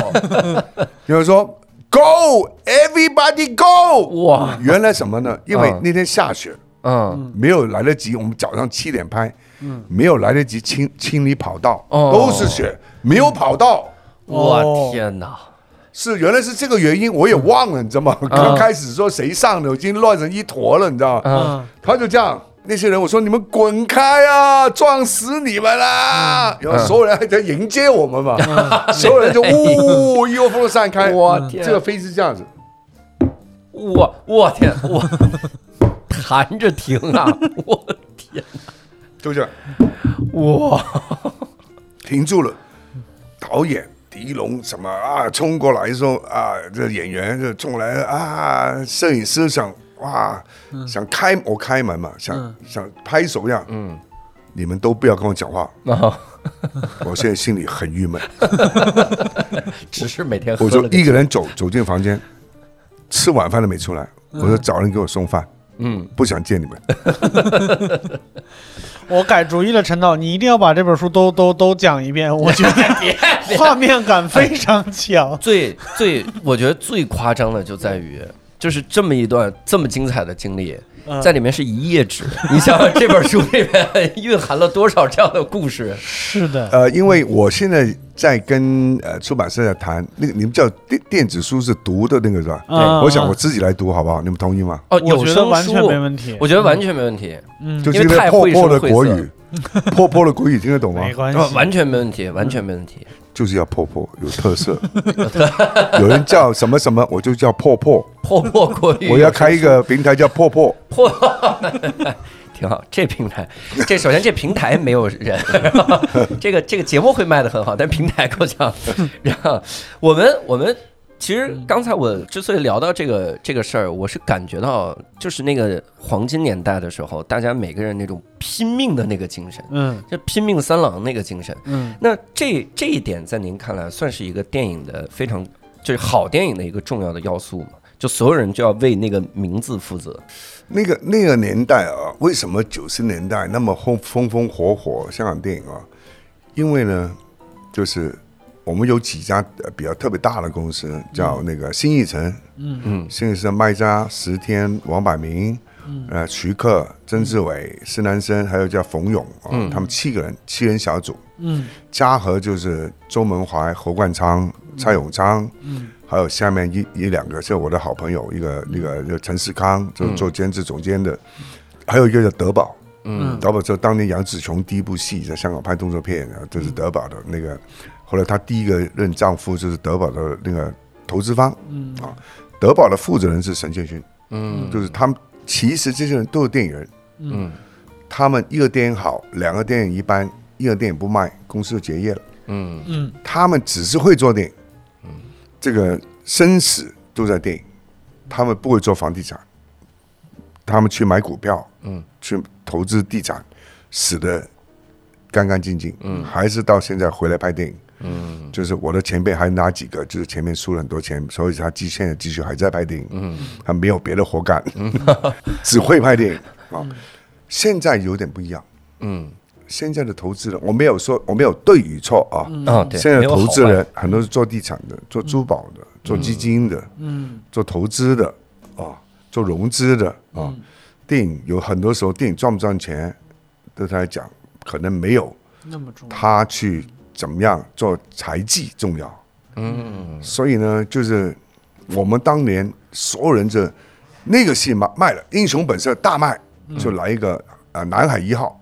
有人说 go everybody go，哇，原来什么呢？因为嗯。那天下雪，嗯，没有来得及，我们早上七点拍，嗯没有来得及清清理跑道，哦都是雪，没有跑道。我天哪！是，原来是这个原因，我也忘了，你知道吗？刚开始说谁上的，已经乱成一坨了，你知道吗？嗯他就这样，那些人我说你们滚开啊，撞死你们啦！然后所有人还在迎接我们嘛，所有人就呜一窝蜂的散开。我天这个飞机这样子，我我天，我弹着停啊！我天，就这样哇，停住了。导演狄龙什么啊，冲过来说啊，这演员就冲过来啊，摄影师想哇，想开我开门嘛，想、嗯。想拍手这样，嗯，你们都不要跟我讲话，哦，我现在心里很郁闷，只是每天我就一个人走走进房间，吃晚饭都没出来，我说找人给我送饭，嗯，不想见你们，我改主意了，陈导，你一定要把这本书都都都讲一遍，我觉得画面感非常强。最最，我觉得最夸张的就在于，就是这么一段这么精彩的经历，嗯在里面是一页纸。你想想，这本书里面蕴含了多少这样的故事？是的，呃，因为我现在在跟呃出版社在谈，那个你们叫电电子书是读的那个是吧？嗯我想我自己来读好不好？你们同意吗？哦，我有声觉得完全书没问题。我觉得完全没问题，嗯，就是因为 破破的国语，破破的国语听得懂吗没？关系，哦完全没问题，完全没问题。就是要破破，有特色。有人叫什么什么，我就叫破破。破破国语，我要开一个平台叫破破。破，挺好。这平台，这首先这平台没有人，这个这个节目会卖的很好，但平台够呛。然后我们我们其实刚才我之所以聊到这个这个事儿，我是感觉到就是那个黄金年代的时候，大家每个人那种拼命的那个精神，嗯就拼命三郎那个精神。嗯那这这一点在您看来算是一个电影的非常就是好电影的一个重要的要素嘛？就所有人就要为那个名字负责。那个那个年代啊，为什么九十年代那么风风风火火香港电影啊？因为呢，就是我们有几家呃比较特别大的公司，叫那个新艺城，嗯嗯。新艺城卖家、十天、王百明，呃，徐克、曾志伟、施南生，还有叫冯勇啊，嗯。他们七个人，七人小组。嗯。嘉禾就是周文怀、侯冠昌、蔡永昌，嗯。还有下面一一两个是我的好朋友，一个那个叫陈世康，就做监制总监的，还有一个叫德宝，嗯。德宝就当年杨紫琼第一部戏在香港拍动作片，啊，就是德宝的那个，后来她第一个任丈夫就是德宝的那个投资方，嗯。啊，德宝的负责人是陈建勋，嗯。就是他们其实这些人都是电影人，嗯。他们一个电影好，两个电影一般，一个电影不卖，公司就结业了。嗯。嗯。他们只是会做电影，嗯。这个生死都在电影，他们不会做房地产，他们去买股票，嗯，去投资地产，死的干干净净，嗯，还是到现在回来拍电影，嗯。就是我的前辈还哪几个，就是前面输了很多钱，所以他继现在继续还在拍电影，嗯。他没有别的活干，只会拍电影。啊。现在有点不一样，嗯。现在的投资人，我没有说我没有对与错啊，啊，对，现在投资人很多是做地产的、做珠宝的、做基金的、嗯。做投资的啊、做融资的啊。电影有很多时候，电影赚不赚钱，对他来讲可能没有那么重要。他去怎么样做财技重要。嗯。所以呢，就是我们当年所有人这那个戏卖卖了，《英雄本色》大卖，就来一个啊、呃南海一号》，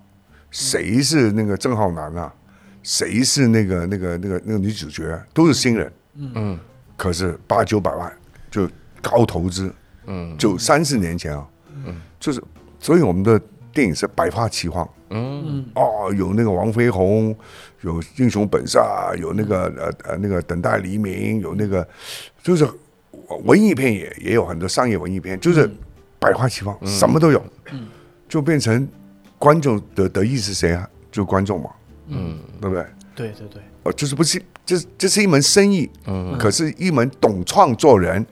谁是那个郑浩南啊？谁是那个那个那个那个女主角？都是新人，嗯。可是八九百万就高投资，嗯。就三四年前啊，嗯。就是，所以我们的电影是百花齐放。嗯。哦，有那个王飞鸿，有《英雄本色》，有那个呃呃那个《等待黎明》，有那个就是文艺片也也有很多商业文艺片，就是百花齐放，什么都有，就变成观众的得意是谁啊？就观众嘛，嗯。对不对？对对对，哦，就是不是这这是一门生意，嗯。可是一门懂创作人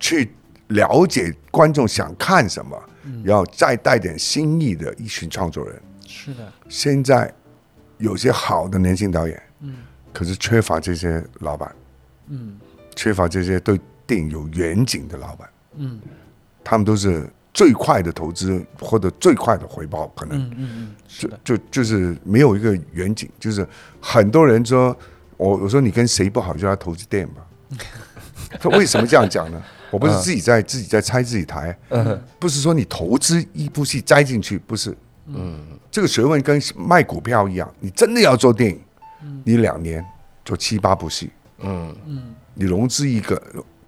去了解观众想看什么，然后再带点新意的一群创作人。是的，现在有些好的年轻导演，嗯。可是缺乏这些老板，嗯。缺乏这些对电影有远景的老板，嗯。他们都是最快的投资获得最快的回报，可能。嗯嗯嗯，是的，就就是没有一个远景，就是很多人说，我我说你跟谁不好，就要投资电影吧。他为什么这样讲呢？我不是自己在自己在拆自己台，嗯。不是说你投资一部戏栽进去，不是，嗯。这个学问跟卖股票一样，你真的要做电影，你两年做七八部戏，嗯。嗯你融资一个，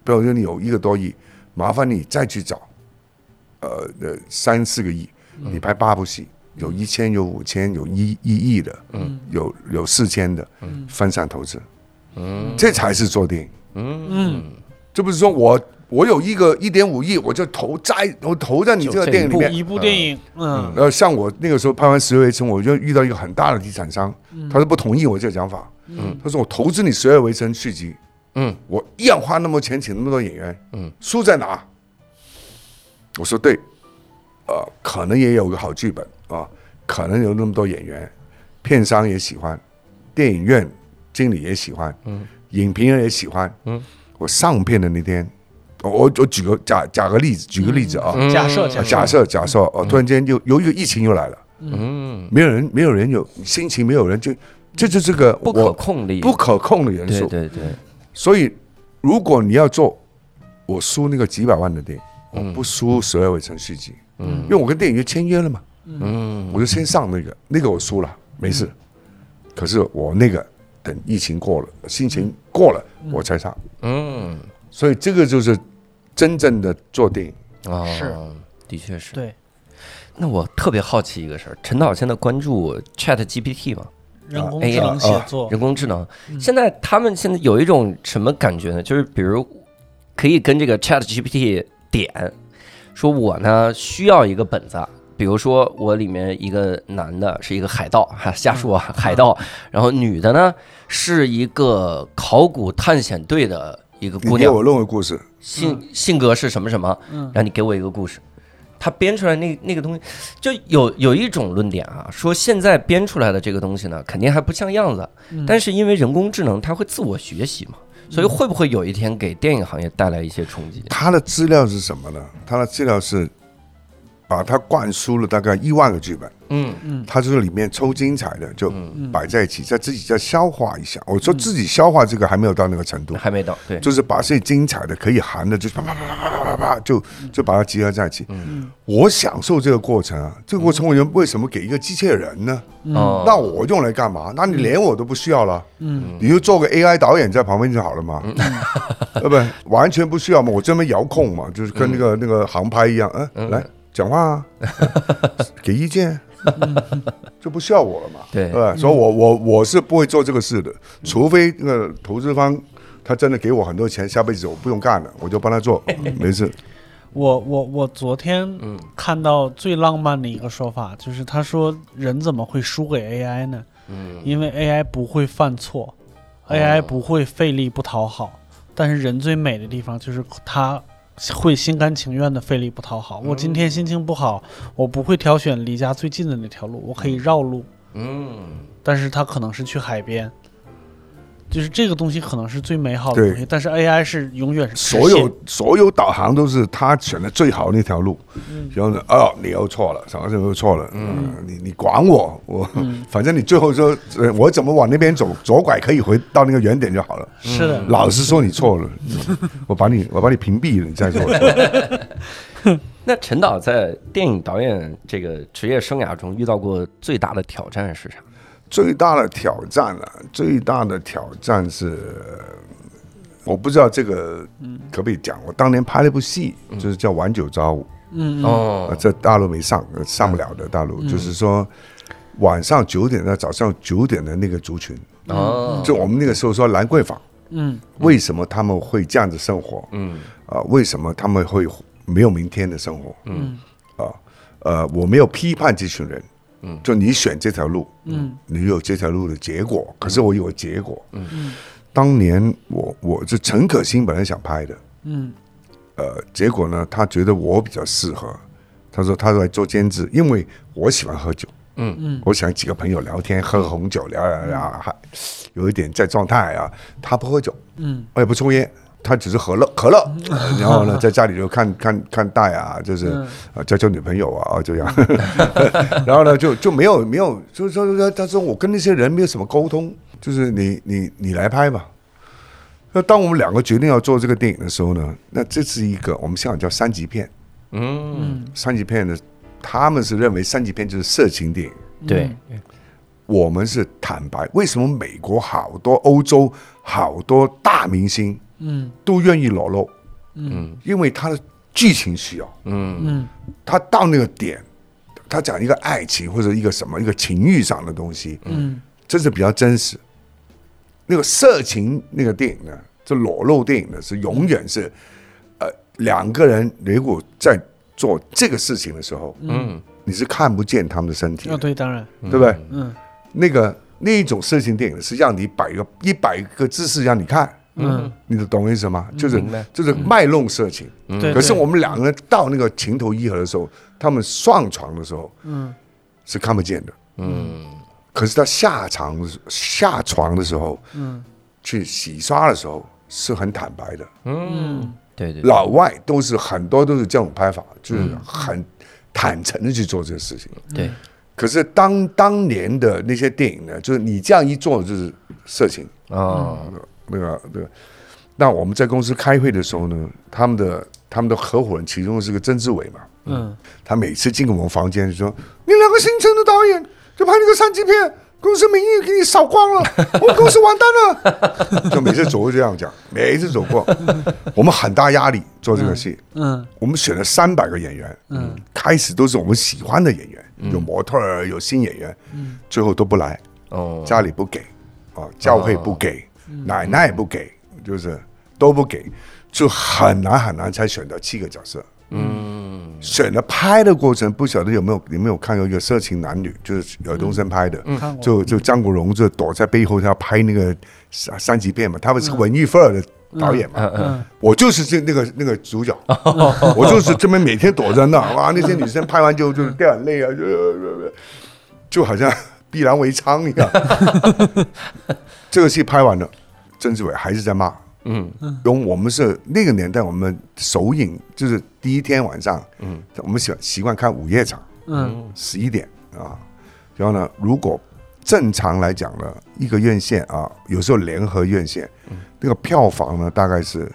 比如说你有一个多亿，麻烦你再去找，呃呃三四个亿，你拍八部戏，有一千有五千有一一亿的，嗯。有有四千的，分散投资，嗯。这才是做电影。嗯。嗯。这不是说我我有一个一点五亿，我就投在我投在你这个电影里面。一部电影，嗯。呃，像我那个时候拍完《十月围城》，我就遇到一个很大的地产商，他是不同意我这个讲法。嗯。他说我投资你《十月围城》续集，嗯。我一样花那么多钱请那么多演员，嗯，输在哪？我说对，呃，可能也有个好剧本啊，可能有那么多演员，片商也喜欢，电影院经理也喜欢，嗯，影评人也喜欢，嗯，我上片的那天，我我我举个假假个例子，举个例子啊，嗯假设假啊假设假设哦，突然间又由于疫情又来了，嗯，没有人没有人有心情，没有人就这就是个不可控的，不可控的元素，对对对，所以如果你要做，我输那个几百万的电影，我不输十二位程序集，嗯。因为我跟电影院签约了嘛，嗯。我就先上那个，那个我输了没事，可是我那个等疫情过了，心情过了我才上，嗯所以这个就是真正的做电影。啊，是，的确是。对，那我特别好奇一个事儿，陈导现在关注 Chat GPT 吗？人工 AI 智能写作，人工智能，嗯现在他们现在有一种什么感觉呢？就是比如可以跟这个 Chat GPT 点，说我呢需要一个本子，比如说我里面一个男的是一个海盗，哈，瞎说啊，海盗，然后女的呢是一个考古探险队的一个姑娘，给我弄个故事，性性格是什么什么，嗯。然后你给我一个故事，他编出来那那个东西，就有有一种论点啊，说现在编出来的这个东西呢，肯定还不像样子，嗯。但是因为人工智能它会自我学习嘛，所以会不会有一天给电影行业带来一些冲击？他的资料是什么呢？他的资料是把它灌输了大概一万个剧本，嗯。嗯。他就是里面抽精彩的就嗯。摆在一起，再自己再消化一下。我说自己消化这个还没有到那个程度，还没到，对，就是把最精彩的可以含的，就啪啪啪啪啪啪啪，就就把它集合在一起。嗯。我享受这个过程啊，这个过程我为什么给一个机器人呢？哦。那我用来干嘛？那你连我都不需要了，嗯。你就做个 AI 导演在旁边就好了嘛，对不对？完全不需要嘛，我这边遥控嘛，就是跟那个那个航拍一样，嗯，来讲话啊，给意见，就不需要我了嘛，对对？所以我我我是不会做这个事的，除非那个投资方他真的给我很多钱，下辈子我不用干了，我就帮他做，没事。我我我昨天嗯看到最浪漫的一个说法，就是他说人怎么会输给 AI 呢？嗯因为 AI 不会犯错，AI 不会费力不讨好，但是人最美的地方就是他会心甘情愿的费力不讨好。我今天心情不好，我不会挑选离家最近的那条路，我可以绕路，嗯但是他可能是去海边。就是这个东西可能是最美好的东西，但是 AI 是永远是所有所有导航都是他选的最好的那条路，然后呢，哦，你又错了，什么什么又错了，嗯，你你管我，我、反正你最后说，呃我怎么往那边走，左拐可以回到那个原点就好了。是的，老实说你错了，我把你我把你屏蔽了，你再说。我错。那陈导在电影导演这个职业生涯中遇到过最大的挑战是啥？最大的挑战啊，最大的挑战是，我不知道这个可不可以讲。我当年拍了一部戏，就是叫《晚九朝五》。嗯哦，在大陆没上，呃上不了的大陆，就是说晚上九点到早上九点的那个族群，哦，就我们那个时候说兰桂坊，嗯。为什么他们会这样子生活？嗯。啊，为什么他们会没有明天的生活？嗯。啊，呃，我没有批判这群人，嗯，就你选这条路，嗯你有这条路的结果，可是我有个结果，嗯当年我我就陈可辛本来想拍的，嗯呃，结果呢，他觉得我比较适合，他说他来做监制，因为我喜欢喝酒，嗯嗯我想几个朋友聊天，喝红酒聊聊聊，还有一点在状态啊。他不喝酒，嗯我也不抽烟，他只是可乐 可乐，然后呢，在家里就看看看带啊，就是嗯。啊交交女朋友啊，这样，然后呢就就没有没有，就是说他说我跟那些人没有什么沟通，就是你你你来拍吧。那当我们两个决定要做这个电影的时候呢，那这是一个我们香港叫三级片，嗯，嗯，三级片呢他们是认为三级片就是色情电影。对，我们是坦白，为什么美国好多、欧洲好多大明星嗯。都愿意裸露？嗯。因为他的剧情需要，嗯。嗯。他到那个点，他讲一个爱情或者一个什么一个情欲上的东西，嗯。这是比较真实。那个色情那个电影呢，这裸露电影呢，是永远是呃两个人如果在做这个事情的时候，嗯。你是看不见他们的身体的，啊，对，当然，对不对？嗯。那个那一种色情电影是让你摆个一百个姿势让你看，嗯，你懂我意思吗？就是就是卖弄色情。对。可是我们两个人到那个情投意合的时候，他们上床的时候嗯。是看不见的。嗯。可是他下床下床的时候，嗯。去洗刷的时候是很坦白的。嗯，对对，老外都是很多都是这种拍法，就是很坦诚的去做这个事情。对，可是当当年的那些电影呢，就是你这样一做就是色情，哦，那个那个。那我们在公司开会的时候呢，他们的他们的合伙人其中是个曾志伟嘛，嗯他每次进我们房间就说：“你两个新城的导演就拍那个三级片，公司名誉给你扫光了，我们公司完蛋了。”就每次走过这样讲，每一次走过，我们很大压力做这个戏。嗯我们选了三百个演员，嗯，开始都是我们喜欢的演员，有模特儿，有新演员，嗯，最后都不来，哦，家里不给，哦，教会不给，奶奶也不给，就是都不给，就很难很难才选到七个角色。嗯。选了拍的过程，不晓得有没有有没有看过一个色情男女，就是尔冬升拍的，就就张国荣就躲在背后，他要拍那个三三级片嘛，他们是文艺范儿的导演嘛，嗯嗯嗯。我就是这那个那个主角，我就是这边每天躲在那，哇，那些女生拍完就就掉眼泪啊，就就就好像碧蓝为娼一样。这个戏拍完了，曾志伟还是在骂，嗯。因为我们是那个年代，我们首映就是第一天晚上，嗯，我们习习惯看午夜场，嗯。十一点啊。然后呢，如果正常来讲呢，一个院线啊，有时候联合院线，那个票房呢，大概是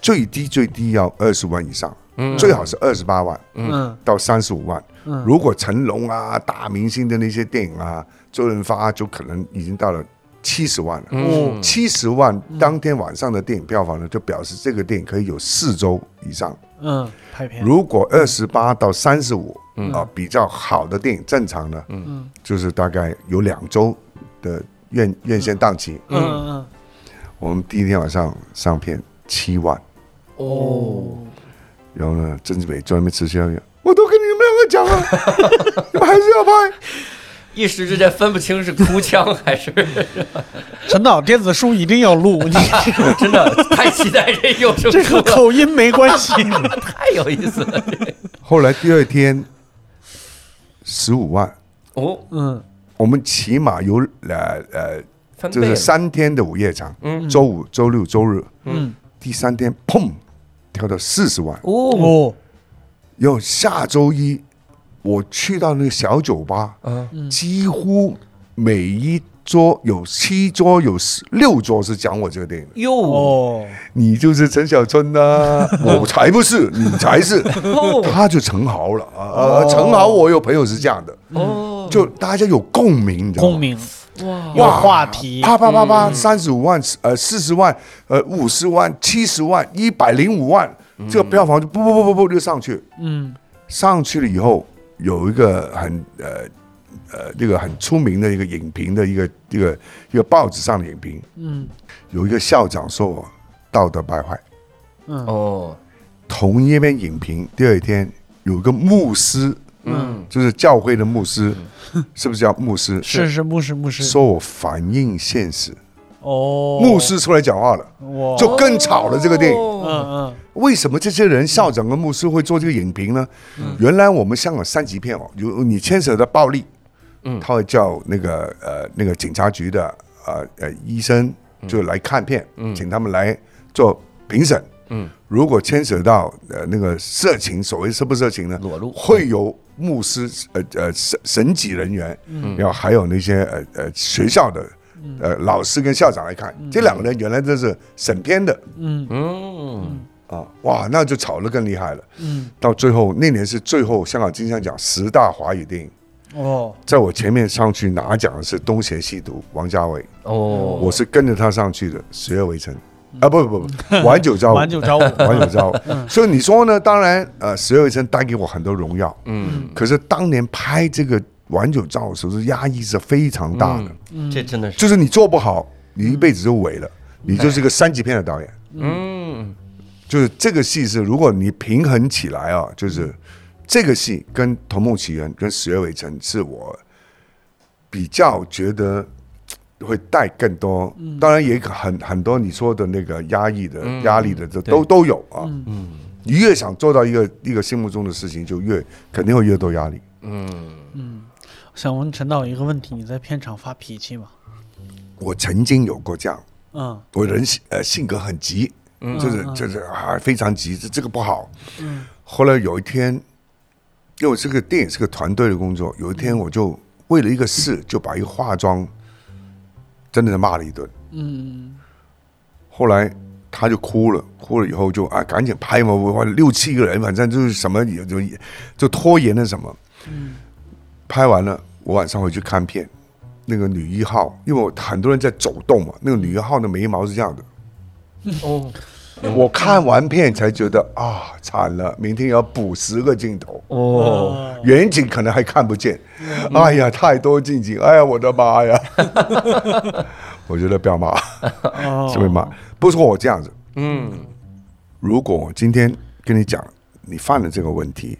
最低最低要二十万以上，嗯。最好是二十八万嗯。到三十五万。嗯。如果成龙啊、大明星的那些电影啊，周润发就可能已经到了七十万了。嗯。七十万当天晚上的电影票房呢，就表示这个电影可以有四周以上。嗯，拍片，如果二十八到三十五啊比较好的电影，正常呢，嗯。就是大概有两周的院院线档期。嗯嗯。我们第一天晚上上片七万，哦，然后呢，曾志伟专门吃宵夜，我都跟你们两个讲了，你们还是要拍。一时之间分不清是哭腔还是。陈导电子书一定要录，你真的太期待这有声这书了，和口音没关系。太有意思了。后来第二天十五万，哦，嗯。我们起码有呃呃，就是三天的午夜场，嗯。周五、周六、周日，嗯。第三天砰跳到四十万，哦，哦。然后下周一我去到那个小酒吧，嗯。几乎每一桌有七桌有六桌是讲我这个电影。的，哟。哦。你就是陈小春呐、我才不是，你才是，哦。他就陈豪了啊！呃，陈豪，我有朋友是这样的，哦，就大家有共鸣，你知道吗？共鸣哇。有话题，啪啪啪啪，三十五万，呃，四十万，呃，五十万，七十万，一百零五万，这个票房就不不不不不就上去，嗯。上去了以后，有一个很呃呃这个很出名的一个影评的一个一个一个报纸上的影评，嗯。有一个校长说我道德败坏。嗯。哦，同一篇影评，第二天有一个牧师，嗯。就是教会的牧师，是不是叫牧师？是是牧师牧师。说我反映现实，哦，牧师出来讲话了，哇。就更吵了这个电影。哦。嗯嗯。为什么这些人校长跟牧师会做这个影评呢？原来我们香港三级片哦，有你牵扯到暴力，嗯。他会叫那个呃那个警察局的呃呃医生就来看片，请他们来做评审。嗯，如果牵扯到呃那个色情，所谓色不色情呢？裸露。会有牧师呃呃审审级人员，然后还有那些呃呃学校的呃老师跟校长来看，这两个人原来都是审片的。嗯。嗯。啊，哇，那就吵得更厉害了。嗯。到最后那年是最后香港金像奖十大华语电影，哦。在我前面上去拿奖的是《东邪西毒》王家卫，哦，我是跟着他上去的，《十月围城》啊，不不不不，晚九朝五，晚九朝五晚九朝五。所以你说呢？当然，呃，《十二围城》带给我很多荣耀，嗯。可是当年拍这个晚九朝五的时候，是压抑是非常大的，嗯，这真的是。就是你做不好，你一辈子就萎了，你就是个三级片的导演。嗯。就是这个戏是，如果你平衡起来啊，就是这个戏跟《头目奇缘》跟《十月围城》是我比较觉得会带更多，当然也很很多你说的那个压抑的、压力的，这都都有啊。嗯，你越想做到一个一个心目中的事情，就越肯定会越多压力。嗯。嗯。想问陈导一个问题：你在片场发脾气吗？我曾经有过这样，嗯。我人性呃性格很急，就是就是啊非常急，这这个不好。嗯。后来有一天，因为我这个电影是个团队的工作，有一天我就为了一个事，就把一个化妆真的是骂了一顿。嗯后来他就哭了，哭了以后就啊赶紧拍嘛，我我六七个人，反正就是什么也就就拖延了什么。拍完了，我晚上回去看片，那个女一号，因为我很多人在走动嘛，那个女一号的眉毛是这样的。哦 我看完片才觉得啊，惨了，明天要补十个镜头，哦，远景可能还看不见。哎呀，太多近景，哎呀，我的妈呀！我觉得不要骂，哦是会骂。不是说我这样子，嗯如果我今天跟你讲，你犯了这个问题，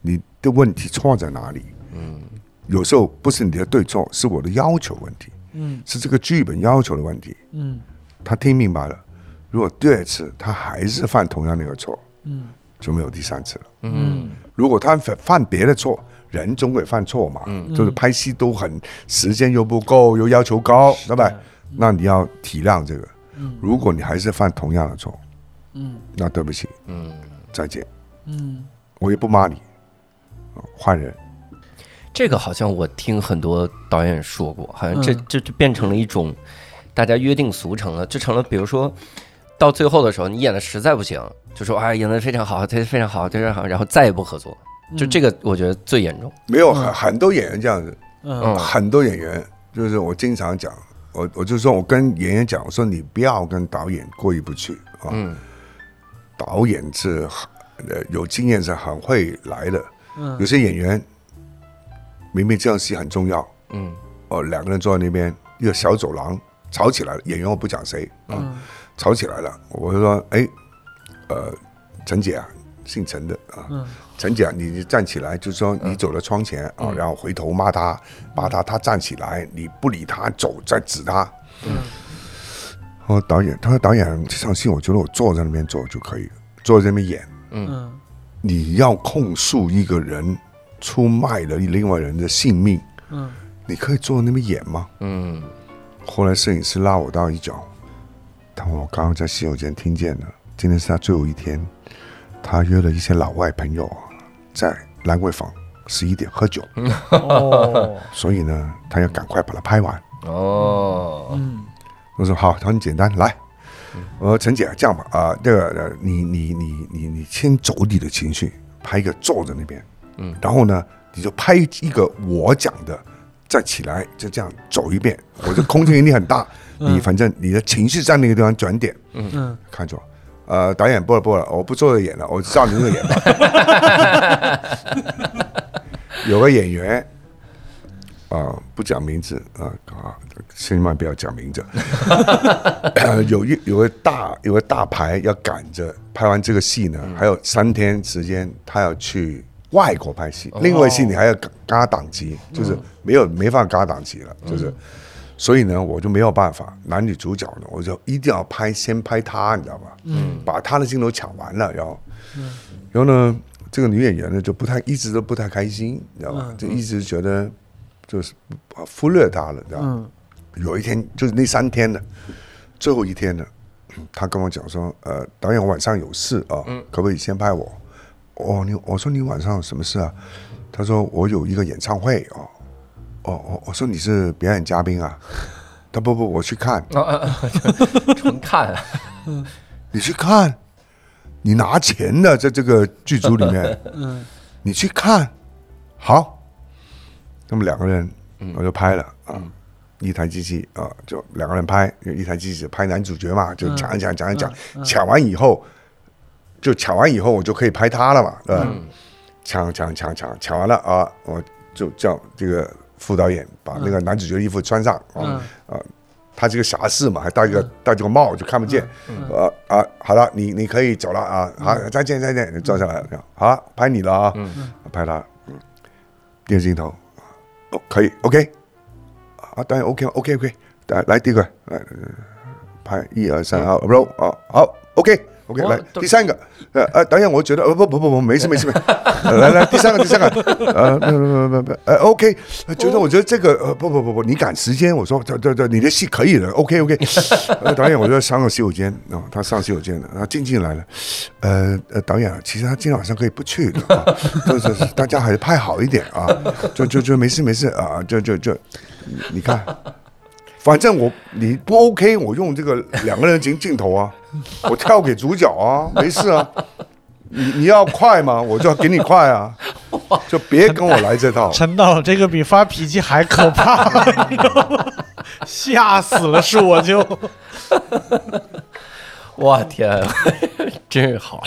你的问题错在哪里？嗯，有时候不是你的对错，是我的要求问题，嗯是这个剧本要求的问题。嗯他听明白了，如果第二次他还是犯同样的一个错，嗯。就没有第三次了。嗯。如果他犯犯别的错，人总会犯错嘛，嗯。就是拍戏都很时间又不够，又要求高，对吧？那你要体谅这个。如果你还是犯同样的错，嗯。那对不起，嗯，再见，嗯。我也不骂你，哦换人。这个好像我听很多导演说过，好像这嗯。这就变成了一种大家约定俗成了，就成了比如说到最后的时候，你演的实在不行，就说啊演的非常好，非非常好，非常好，然后再也不合作，就这个我觉得最严重。没有很很多演员这样子，嗯。很多演员就是我经常讲，我我就说我跟演员讲，我说你不要跟导演过意不去啊，嗯。导演是很呃有经验是很会来的，嗯。有些演员明明这样戏很重要，嗯。哦，两个人坐在那边一个小走廊吵起来了，演员我不讲谁啊，嗯吵起来了，我就说，哎，呃，陈姐啊，姓陈的啊，嗯。陈姐啊，你你站起来，就是说你走到窗前啊，然后回头骂他，骂他，他站起来，你不理他，走再指他。嗯。哦，导演，他说导演这场戏，我觉得我坐在那边做就可以了，坐在那边演。嗯。你要控诉一个人出卖了另外人的性命，嗯。你可以坐在那边演吗？嗯。后来摄影师拉我到一角，他说我刚刚在洗手间听见了，今天是他最后一天，他约了一些老外朋友在兰桂坊十一点喝酒，哦。所以呢，他要赶快把它拍完。哦。嗯。我说好，很简单，来。我说陈姐，这样吧，啊、这个呃你你你你你先走你的情绪，拍一个坐在那边，嗯，然后呢，你就拍一个我讲的，再起来，就这样走一遍。我这空间一定很大，你反正你的情绪在那个地方转点，嗯看着我。呃，导演不了不了，我不坐着演了，我照你那个演吧。有个演员啊、不讲名字啊啊，千万不要讲名字。呃 有一有个大有个大牌要赶着拍完这个戏呢，还有三天时间，他要去外国拍戏。另外戏你还要嘎嘎档期，就是没有没法嘎档期了，就是。所以呢，我就没有办法，男女主角呢，我就一定要拍，先拍他，你知道吧？嗯，把他的镜头抢完了，然后，然后呢，这个女演员呢就不太一直都不太开心，你知道吧？就一直觉得就是忽略他了，知道吧？嗯有一天就是那三天的最后一天呢，他跟我讲说，呃，导演我晚上有事啊，可不可以先拍我？哦，你我说你晚上有什么事啊？他说我有一个演唱会哦，哦哦，我说你是表演嘉宾啊？他不不，我去看！纯看啊，你去看，你拿钱的在这个剧组里面，嗯。你去看，好，那么两个人我就拍了啊，一台机器啊，就两个人拍，一台机器拍男主角嘛，就抢一抢，抢一抢，抢完以后，就抢完以后我就可以拍他了嘛，对吧？抢抢抢抢抢完了啊，我就叫这个副导演把那个男主角的衣服穿上啊啊，他这个侠士嘛，还戴个戴这个帽就看不见。呃啊，好了，你你可以走了啊，好，再见再见，你坐下来了，好，拍你了啊，拍他，嗯，电视镜头，哦，可以，OK，啊，导演 OK OK OK，来来第一个，来拍一二三啊，roll 啊，好，OK。OK，来第三个，呃呃，导演，我觉得，呃不不不不，没事没事没事，来来第三个第三个，呃不不不不不，呃 OK，觉得我觉得这个呃不不不不，你赶时间，我说这这这你的戏可以的，OK OK，呃导演，我就上个洗手间哦，他上洗手间了，然后静静来了，呃呃导演，其实他今天晚上可以不去的，就是大家还是拍好一点啊，就就就没事没事啊，就就就你看。反正我你不 OK，我用这个 两个人镜镜头啊，我跳给主角啊，没事啊。你你要快吗？我就要给你快啊，就别跟我来这套。陈导，这个比发脾气还可怕，吓死了，是我就。我天，真是好！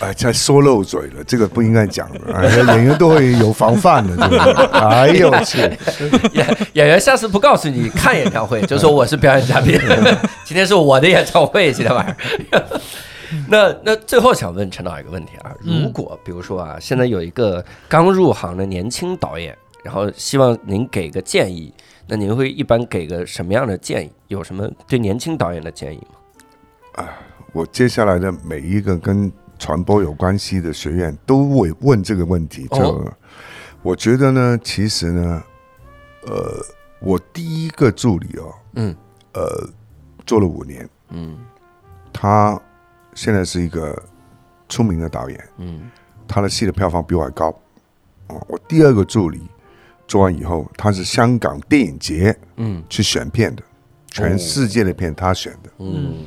哎，才说漏嘴了，这个不应该讲的。哎，演员都会有防范的，对不对？哎呦我去！演演员下次不告诉你看演唱会，就说我是表演嘉宾。今天是我的演唱会，今天晚上。那那最后想问陈导一个问题啊，如果比如说啊，现在有一个刚入行的年轻导演，然后希望您给个建议，那您会一般给个什么样的建议？有什么对年轻导演的建议吗？啊，我接下来的每一个跟传播有关系的学院都会问这个问题。就我觉得呢，其实呢，呃，我第一个助理哦，嗯，呃，做了五年，嗯，他现在是一个出名的导演，嗯，他的戏的票房比我还高。哦，我第二个助理做完以后，他是香港电影节，嗯，去选片的，全世界的片他选的，嗯。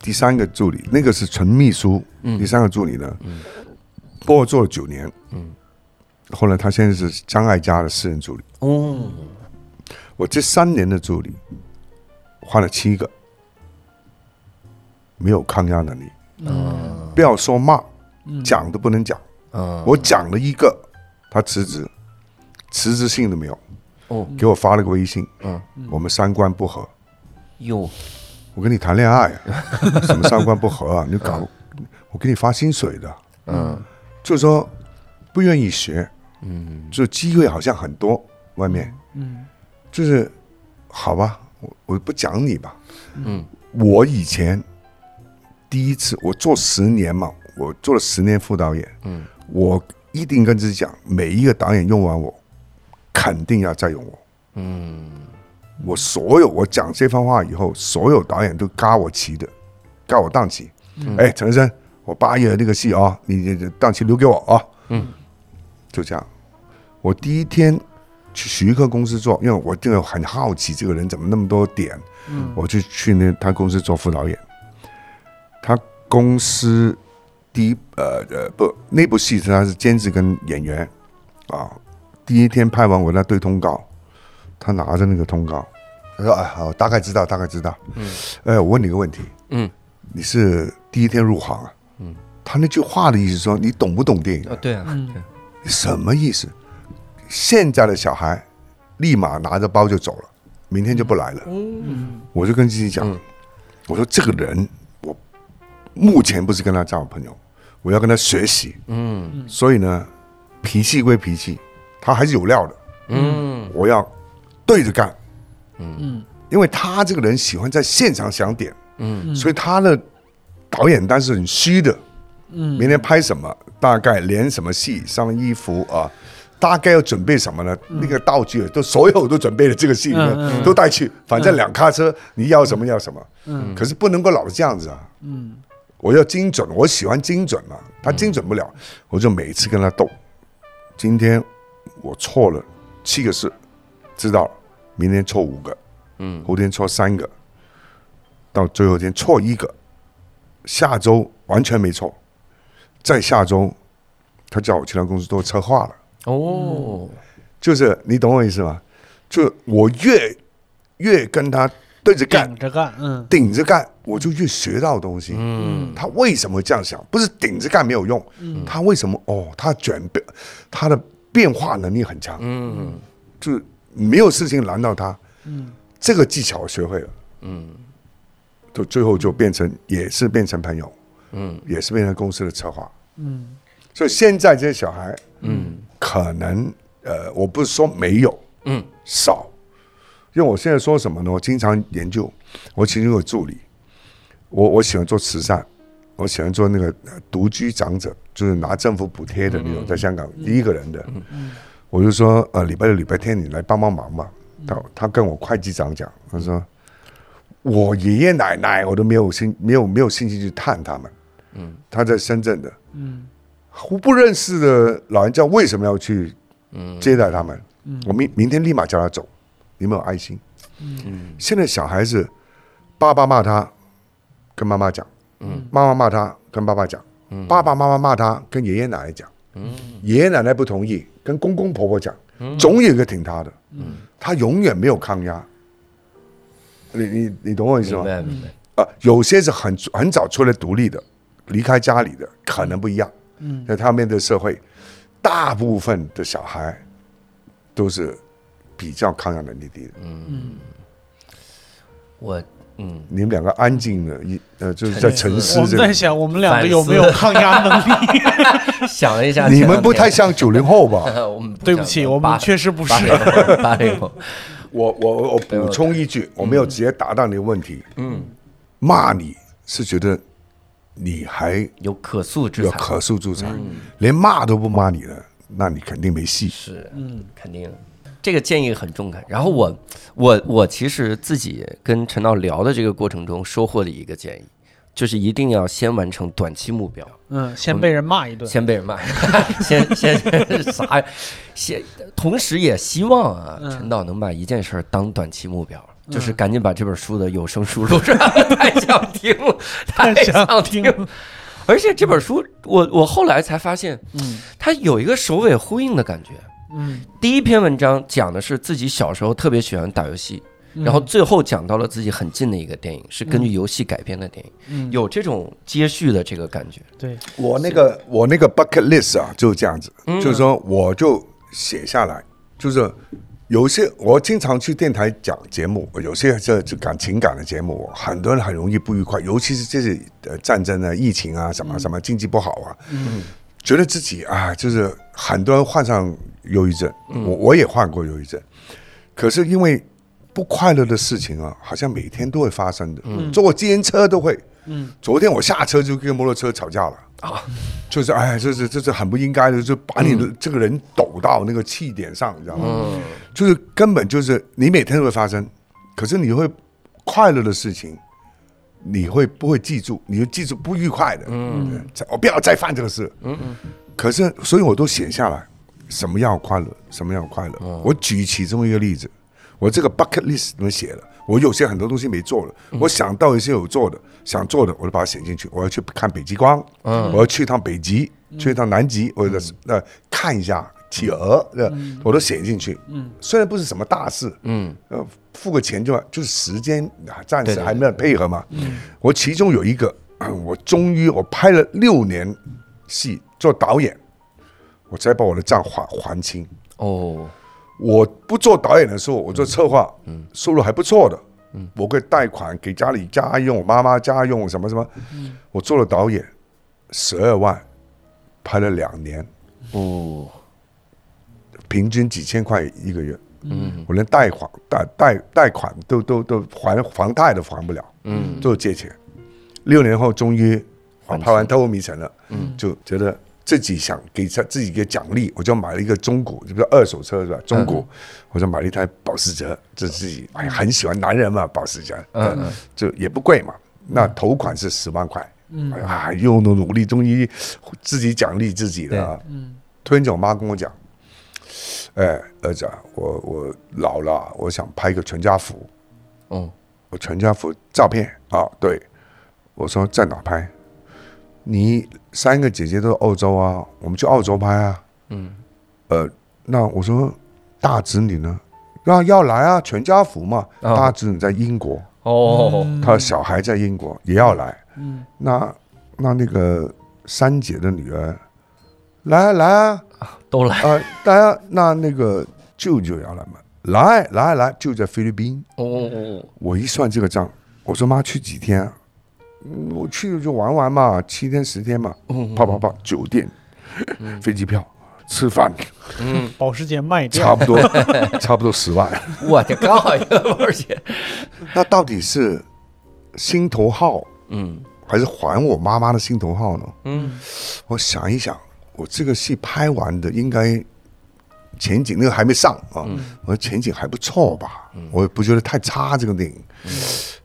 第三个助理，那个是纯秘书。第三个助理呢，帮我做了九年。嗯，后来他现在是张艾嘉的私人助理。哦，我这三年的助理换了七个，没有抗压能力。嗯，不要说骂，讲都不能讲。嗯，我讲了一个，他辞职，辞职信都没有。哦，给我发了个微信。嗯，我们三观不合。哟。我跟你谈恋爱，什么三观不合啊？你搞，我给你发薪水的，嗯，就是说不愿意学，嗯，就机会好像很多，外面，嗯，就是好吧，我我不讲你吧，嗯，我以前第一次我做十年嘛，我做了十年副导演，嗯，我一定跟自己讲，每一个导演用完我，肯定要再用我，嗯。我所有我讲这番话以后，所有导演都嘎我旗的，嘎我档期。哎，陈生，我八月那个戏啊，你档期留给我啊。嗯，就这样。我第一天去徐克公司做，因为我这个很好奇这个人怎么那么多点。嗯，我就去那他公司做副导演。他公司第一呃呃不那部戏是他是监制跟演员啊。第一天拍完，我那对通告。他拿着那个通告，他说：“哎，好，大概知道，大概知道。嗯，哎，我问你个问题，嗯，你是第一天入行啊？嗯，他那句话的意思说，你懂不懂电影？啊，对啊，嗯，什么意思？现在的小孩立马拿着包就走了，明天就不来了。嗯，我就跟自己讲，我说这个人，我目前不是跟他交朋友，我要跟他学习。嗯，所以呢，脾气归脾气，他还是有料的。嗯，我要。”对着干，嗯，因为他这个人喜欢在现场想点，嗯，所以他的导演单是很虚的，嗯，明天拍什么，大概连什么戏，上衣服啊，大概要准备什么呢？那个道具都所有都准备了，这个戏里面都带去，反正两卡车，你要什么要什么，嗯，可是不能够老是这样子啊，嗯，我要精准，我喜欢精准嘛，他精准不了，我就每次跟他斗，今天我错了七个字，知道了。明天错五个，嗯，后天错三个，到最后天错一个，下周完全没错，在下周，他叫我其他公司都策划了。哦，就是你懂我意思吗？就我越越跟他对着干，顶着干，嗯，顶着干，我就越学到东西。嗯，他为什么这样想？不是顶着干没有用，嗯，他为什么？哦，他转变，他的变化能力很强。嗯，就。没有事情难到他，嗯，这个技巧我学会了，嗯。就最后就变成也是变成朋友，嗯。也是变成公司的策划。嗯。所以现在这些小孩嗯。可能呃，我不是说没有嗯。少，因为我现在说什么呢？我经常研究，我其中有助理，我我喜欢做慈善，我喜欢做那个呃独居长者，就是拿政府补贴的那种，在香港一个人的，我就说呃礼拜六礼拜天你来帮帮忙吧。他他跟我会计长讲，他说我爷爷奶奶我都没有兴没有没有兴趣去探他们，嗯，他在深圳的，嗯我不认识的老人家为什么要去嗯。接待他们？我明明天立马叫他走，你有没有爱心？嗯。现在小孩子，爸爸骂他，跟妈妈讲；嗯。妈妈骂他，跟爸爸讲；嗯。爸爸妈妈骂他，跟爷爷奶奶讲；嗯爷爷奶奶不同意，跟公公婆婆讲。嗯总有一个挺他的，嗯，他永远没有抗压。你你你懂我意思明吗？白明白。啊，有些是很很早出来独立的，离开家里的，可能不一样。嗯在他面对社会，大部分的小孩都是比较抗压能力低的。嗯，我嗯，你们两个安静的，一呃，就是在沉思我们。在想我们两个有没有抗压能力？想了一下，你们不太像九零后吧？我们对不起，我们确实不是八。零。我我我补充一句，我没有直接答到你的问题。嗯，骂你是觉得你还有可塑之才，有可塑之才，连骂都不骂你了，那你肯定没戏。是，嗯，肯定。这个建议很中肯。然后我，我，我其实自己跟陈导聊的这个过程中，收获了一个建议，就是一定要先完成短期目标，嗯，先被人骂一顿。先被人骂，先 先啥呀？先，同时也希望啊，嗯陈导能把一件事儿当短期目标。就是赶紧把这本书的有声书录上，太想听了，太想听了。而且这本书，我我后来才发现，嗯它有一个首尾呼应的感觉。嗯，第一篇文章讲的是自己小时候特别喜欢打游戏，嗯。然后最后讲到了自己很近的一个电影，是根据游戏改编的电影，嗯。有这种接续的这个感觉。对，我那个我那个 bucket list 啊，就是这样子，嗯。就是说我就写下来，就是有些我经常去电台讲节目，有些这这感情感的节目，很多人很容易不愉快，尤其是这些呃战争啊、疫情啊、什么什么经济不好啊，嗯觉得自己啊，就是很多人患上忧郁症，我我也患过忧郁症，可是因为不快乐的事情啊，好像每天都会发生的，坐计程车都会。嗯，昨天我下车就跟摩托车吵架了。啊，就是哎，这是这是很不应该的，就把你的这个人抖到那个气点上，你知道吗？嗯。就是根本就是你每天都会发生，可是你会快乐的事情，你会不会记住？你就记住不愉快的，嗯，我不要再犯这个事，嗯嗯。可是，所以我都写下来，什么样快乐，什么样快乐。我举起这么一个例子，我这个 bucket list 里面写了，我有些很多东西没做了，我想到一些有做的，想做的，我就把它写进去。我要去看北极光，我要去一趟北极，去一趟南极，或者是呃看一下企鹅，呃，我都写进去。嗯，虽然不是什么大事，嗯。呃，付个钱就就是时间啊，暂时还没有配合嘛。我其中有一个，我终于我拍了六年戏做导演，我才把我的账还还清。哦，我不做导演的时候，我做策划，收入还不错的，我可以贷款给家里家用，我妈妈家用什么什么。我做了导演，十二万，拍了两年，哦，平均几千块一个月。嗯我连贷款贷贷贷款都都都还房贷都还不了，嗯都是借钱。六年后终于我还拍完《偷偷迷城》了，嗯就觉得自己想给他自己一个奖励，我就买了一个中古，这不是二手车是吧？中古，我就买了一台保时捷，这自己哎很喜欢男人嘛，保时捷，嗯嗯就也不贵嘛。那头款是十万块，嗯啊，又努努力，终于自己奖励自己了啊。嗯突然间，我妈跟我讲：“哎，儿子啊，我我老了啊，我想拍一个全家福，哦，我全家福照片啊。”对，我说在哪拍？你三个姐姐都是澳洲啊，我们去澳洲拍啊。嗯呃，那我说大侄女呢？那要来啊，全家福嘛。啊大侄女在英国，哦，她小孩在英国也要来。嗯那那那个三姐的女儿，来啊来啊，都来，啊，大家那那个舅舅要来吗，来来来，就在菲律宾。哦哦哦，我一算这个账，我说妈去几天、我去了就玩玩嘛，七天十天嘛，啪啪啪，酒店、飞机票、吃饭，嗯。保时捷卖掉，差不多 差不多十万。我的刚好一个保时捷，那到底是心头好，嗯。还是还我妈妈的心头好呢？嗯。我想一想，我这个戏拍完的应该前景那个还没上啊，我说前景还不错吧，我也不觉得太差这个电影。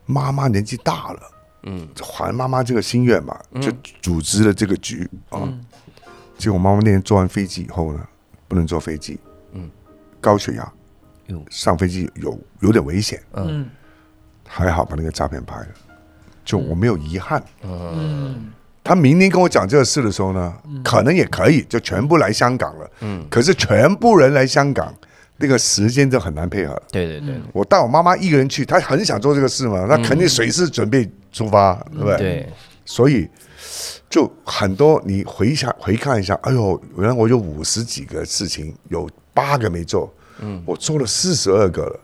妈妈年纪大了，嗯。还妈妈这个心愿嘛，就组织了这个局啊。结果妈妈那天坐完飞机以后呢，不能坐飞机，嗯，高血压哟，上飞机有有点危险，嗯。还好把那个照片拍了，就我没有遗憾。嗯他明年跟我讲这个事的时候呢，可能也可以就全部来香港了。嗯，可是全部人来香港，那个时间就很难配合。对对对我带我妈妈一个人去，她很想做这个事嘛，那肯定随时准备出发，对不对？。对，所以就很多你回想回看一下，哎呦，原来我有五十几个事情，有八个没做，嗯，我做了四十二个了。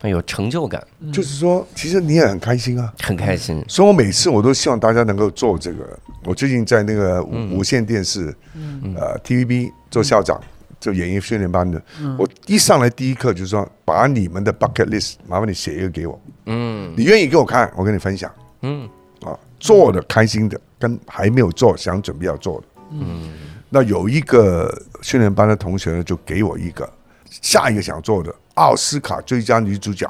很有成就感，就是说，其实你也很开心啊。很开心。所以我每次我都希望大家能够做这个。我最近在那个无无线电视，嗯。呃 TVB 做校长，做演艺训练班的。我一上来第一课就是说，把你们的 bucket list 麻烦你写一个给我，嗯。你愿意给我看，我跟你分享。嗯。啊，做的开心的，跟还没有做想准备要做的。嗯。那有一个训练班的同学呢，就给我一个下一个想做的奥斯卡最佳女主角。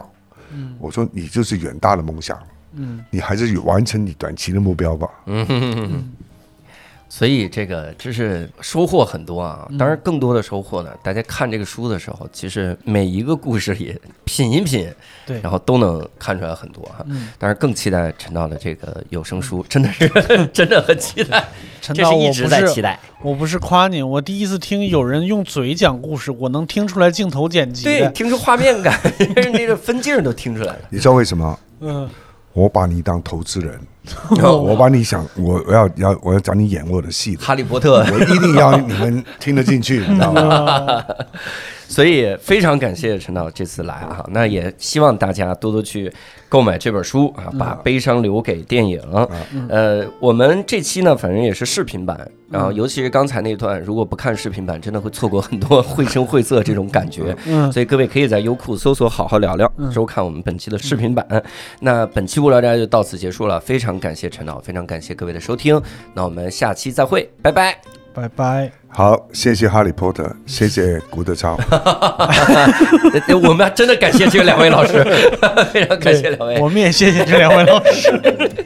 嗯。我说你就是远大的梦想，嗯你还是完成你短期的目标吧。嗯所以这个就是收获很多啊。当然，更多的收获呢，大家看这个书的时候，其实每一个故事也品一品，对然后都能看出来很多哈。嗯，当然，更期待陈导的这个有声书，真的是 真的很期待，陈导，一直我不是在期待。我不是夸你，我第一次听有人用嘴讲故事，我能听出来镜头剪辑对，听出画面感，那个分镜都听出来了。你知道为什么？嗯，我把你当投资人，哦。我把你想，我我要要我要找你演我的戏的，哈利波特，我一定要你们听得进去，你知道吗？所以非常感谢陈导这次来啊，那也希望大家多多去购买这本书啊，把悲伤留给电影。呃，我们这期呢，反正也是视频版，然后尤其是刚才那段，如果不看视频版，真的会错过很多绘声绘色这种感觉。嗯所以各位可以在优酷搜索“好好聊聊”，收看我们本期的视频版。那本期无聊斋就到此结束了，非常感谢陈导，非常感谢各位的收听，那我们下期再会，拜拜。拜拜。好，谢谢哈利波特，谢谢古德超，呃 我们真的感谢这两位老师，非常感谢两位。我们也谢谢这两位老师。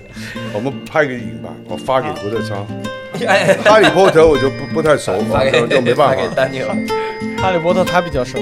我们拍个影吧，我发给古德超。哎，哈利波特我就不不太熟，发给就就没办发给法。丹尼尔。哈利波特他比较熟。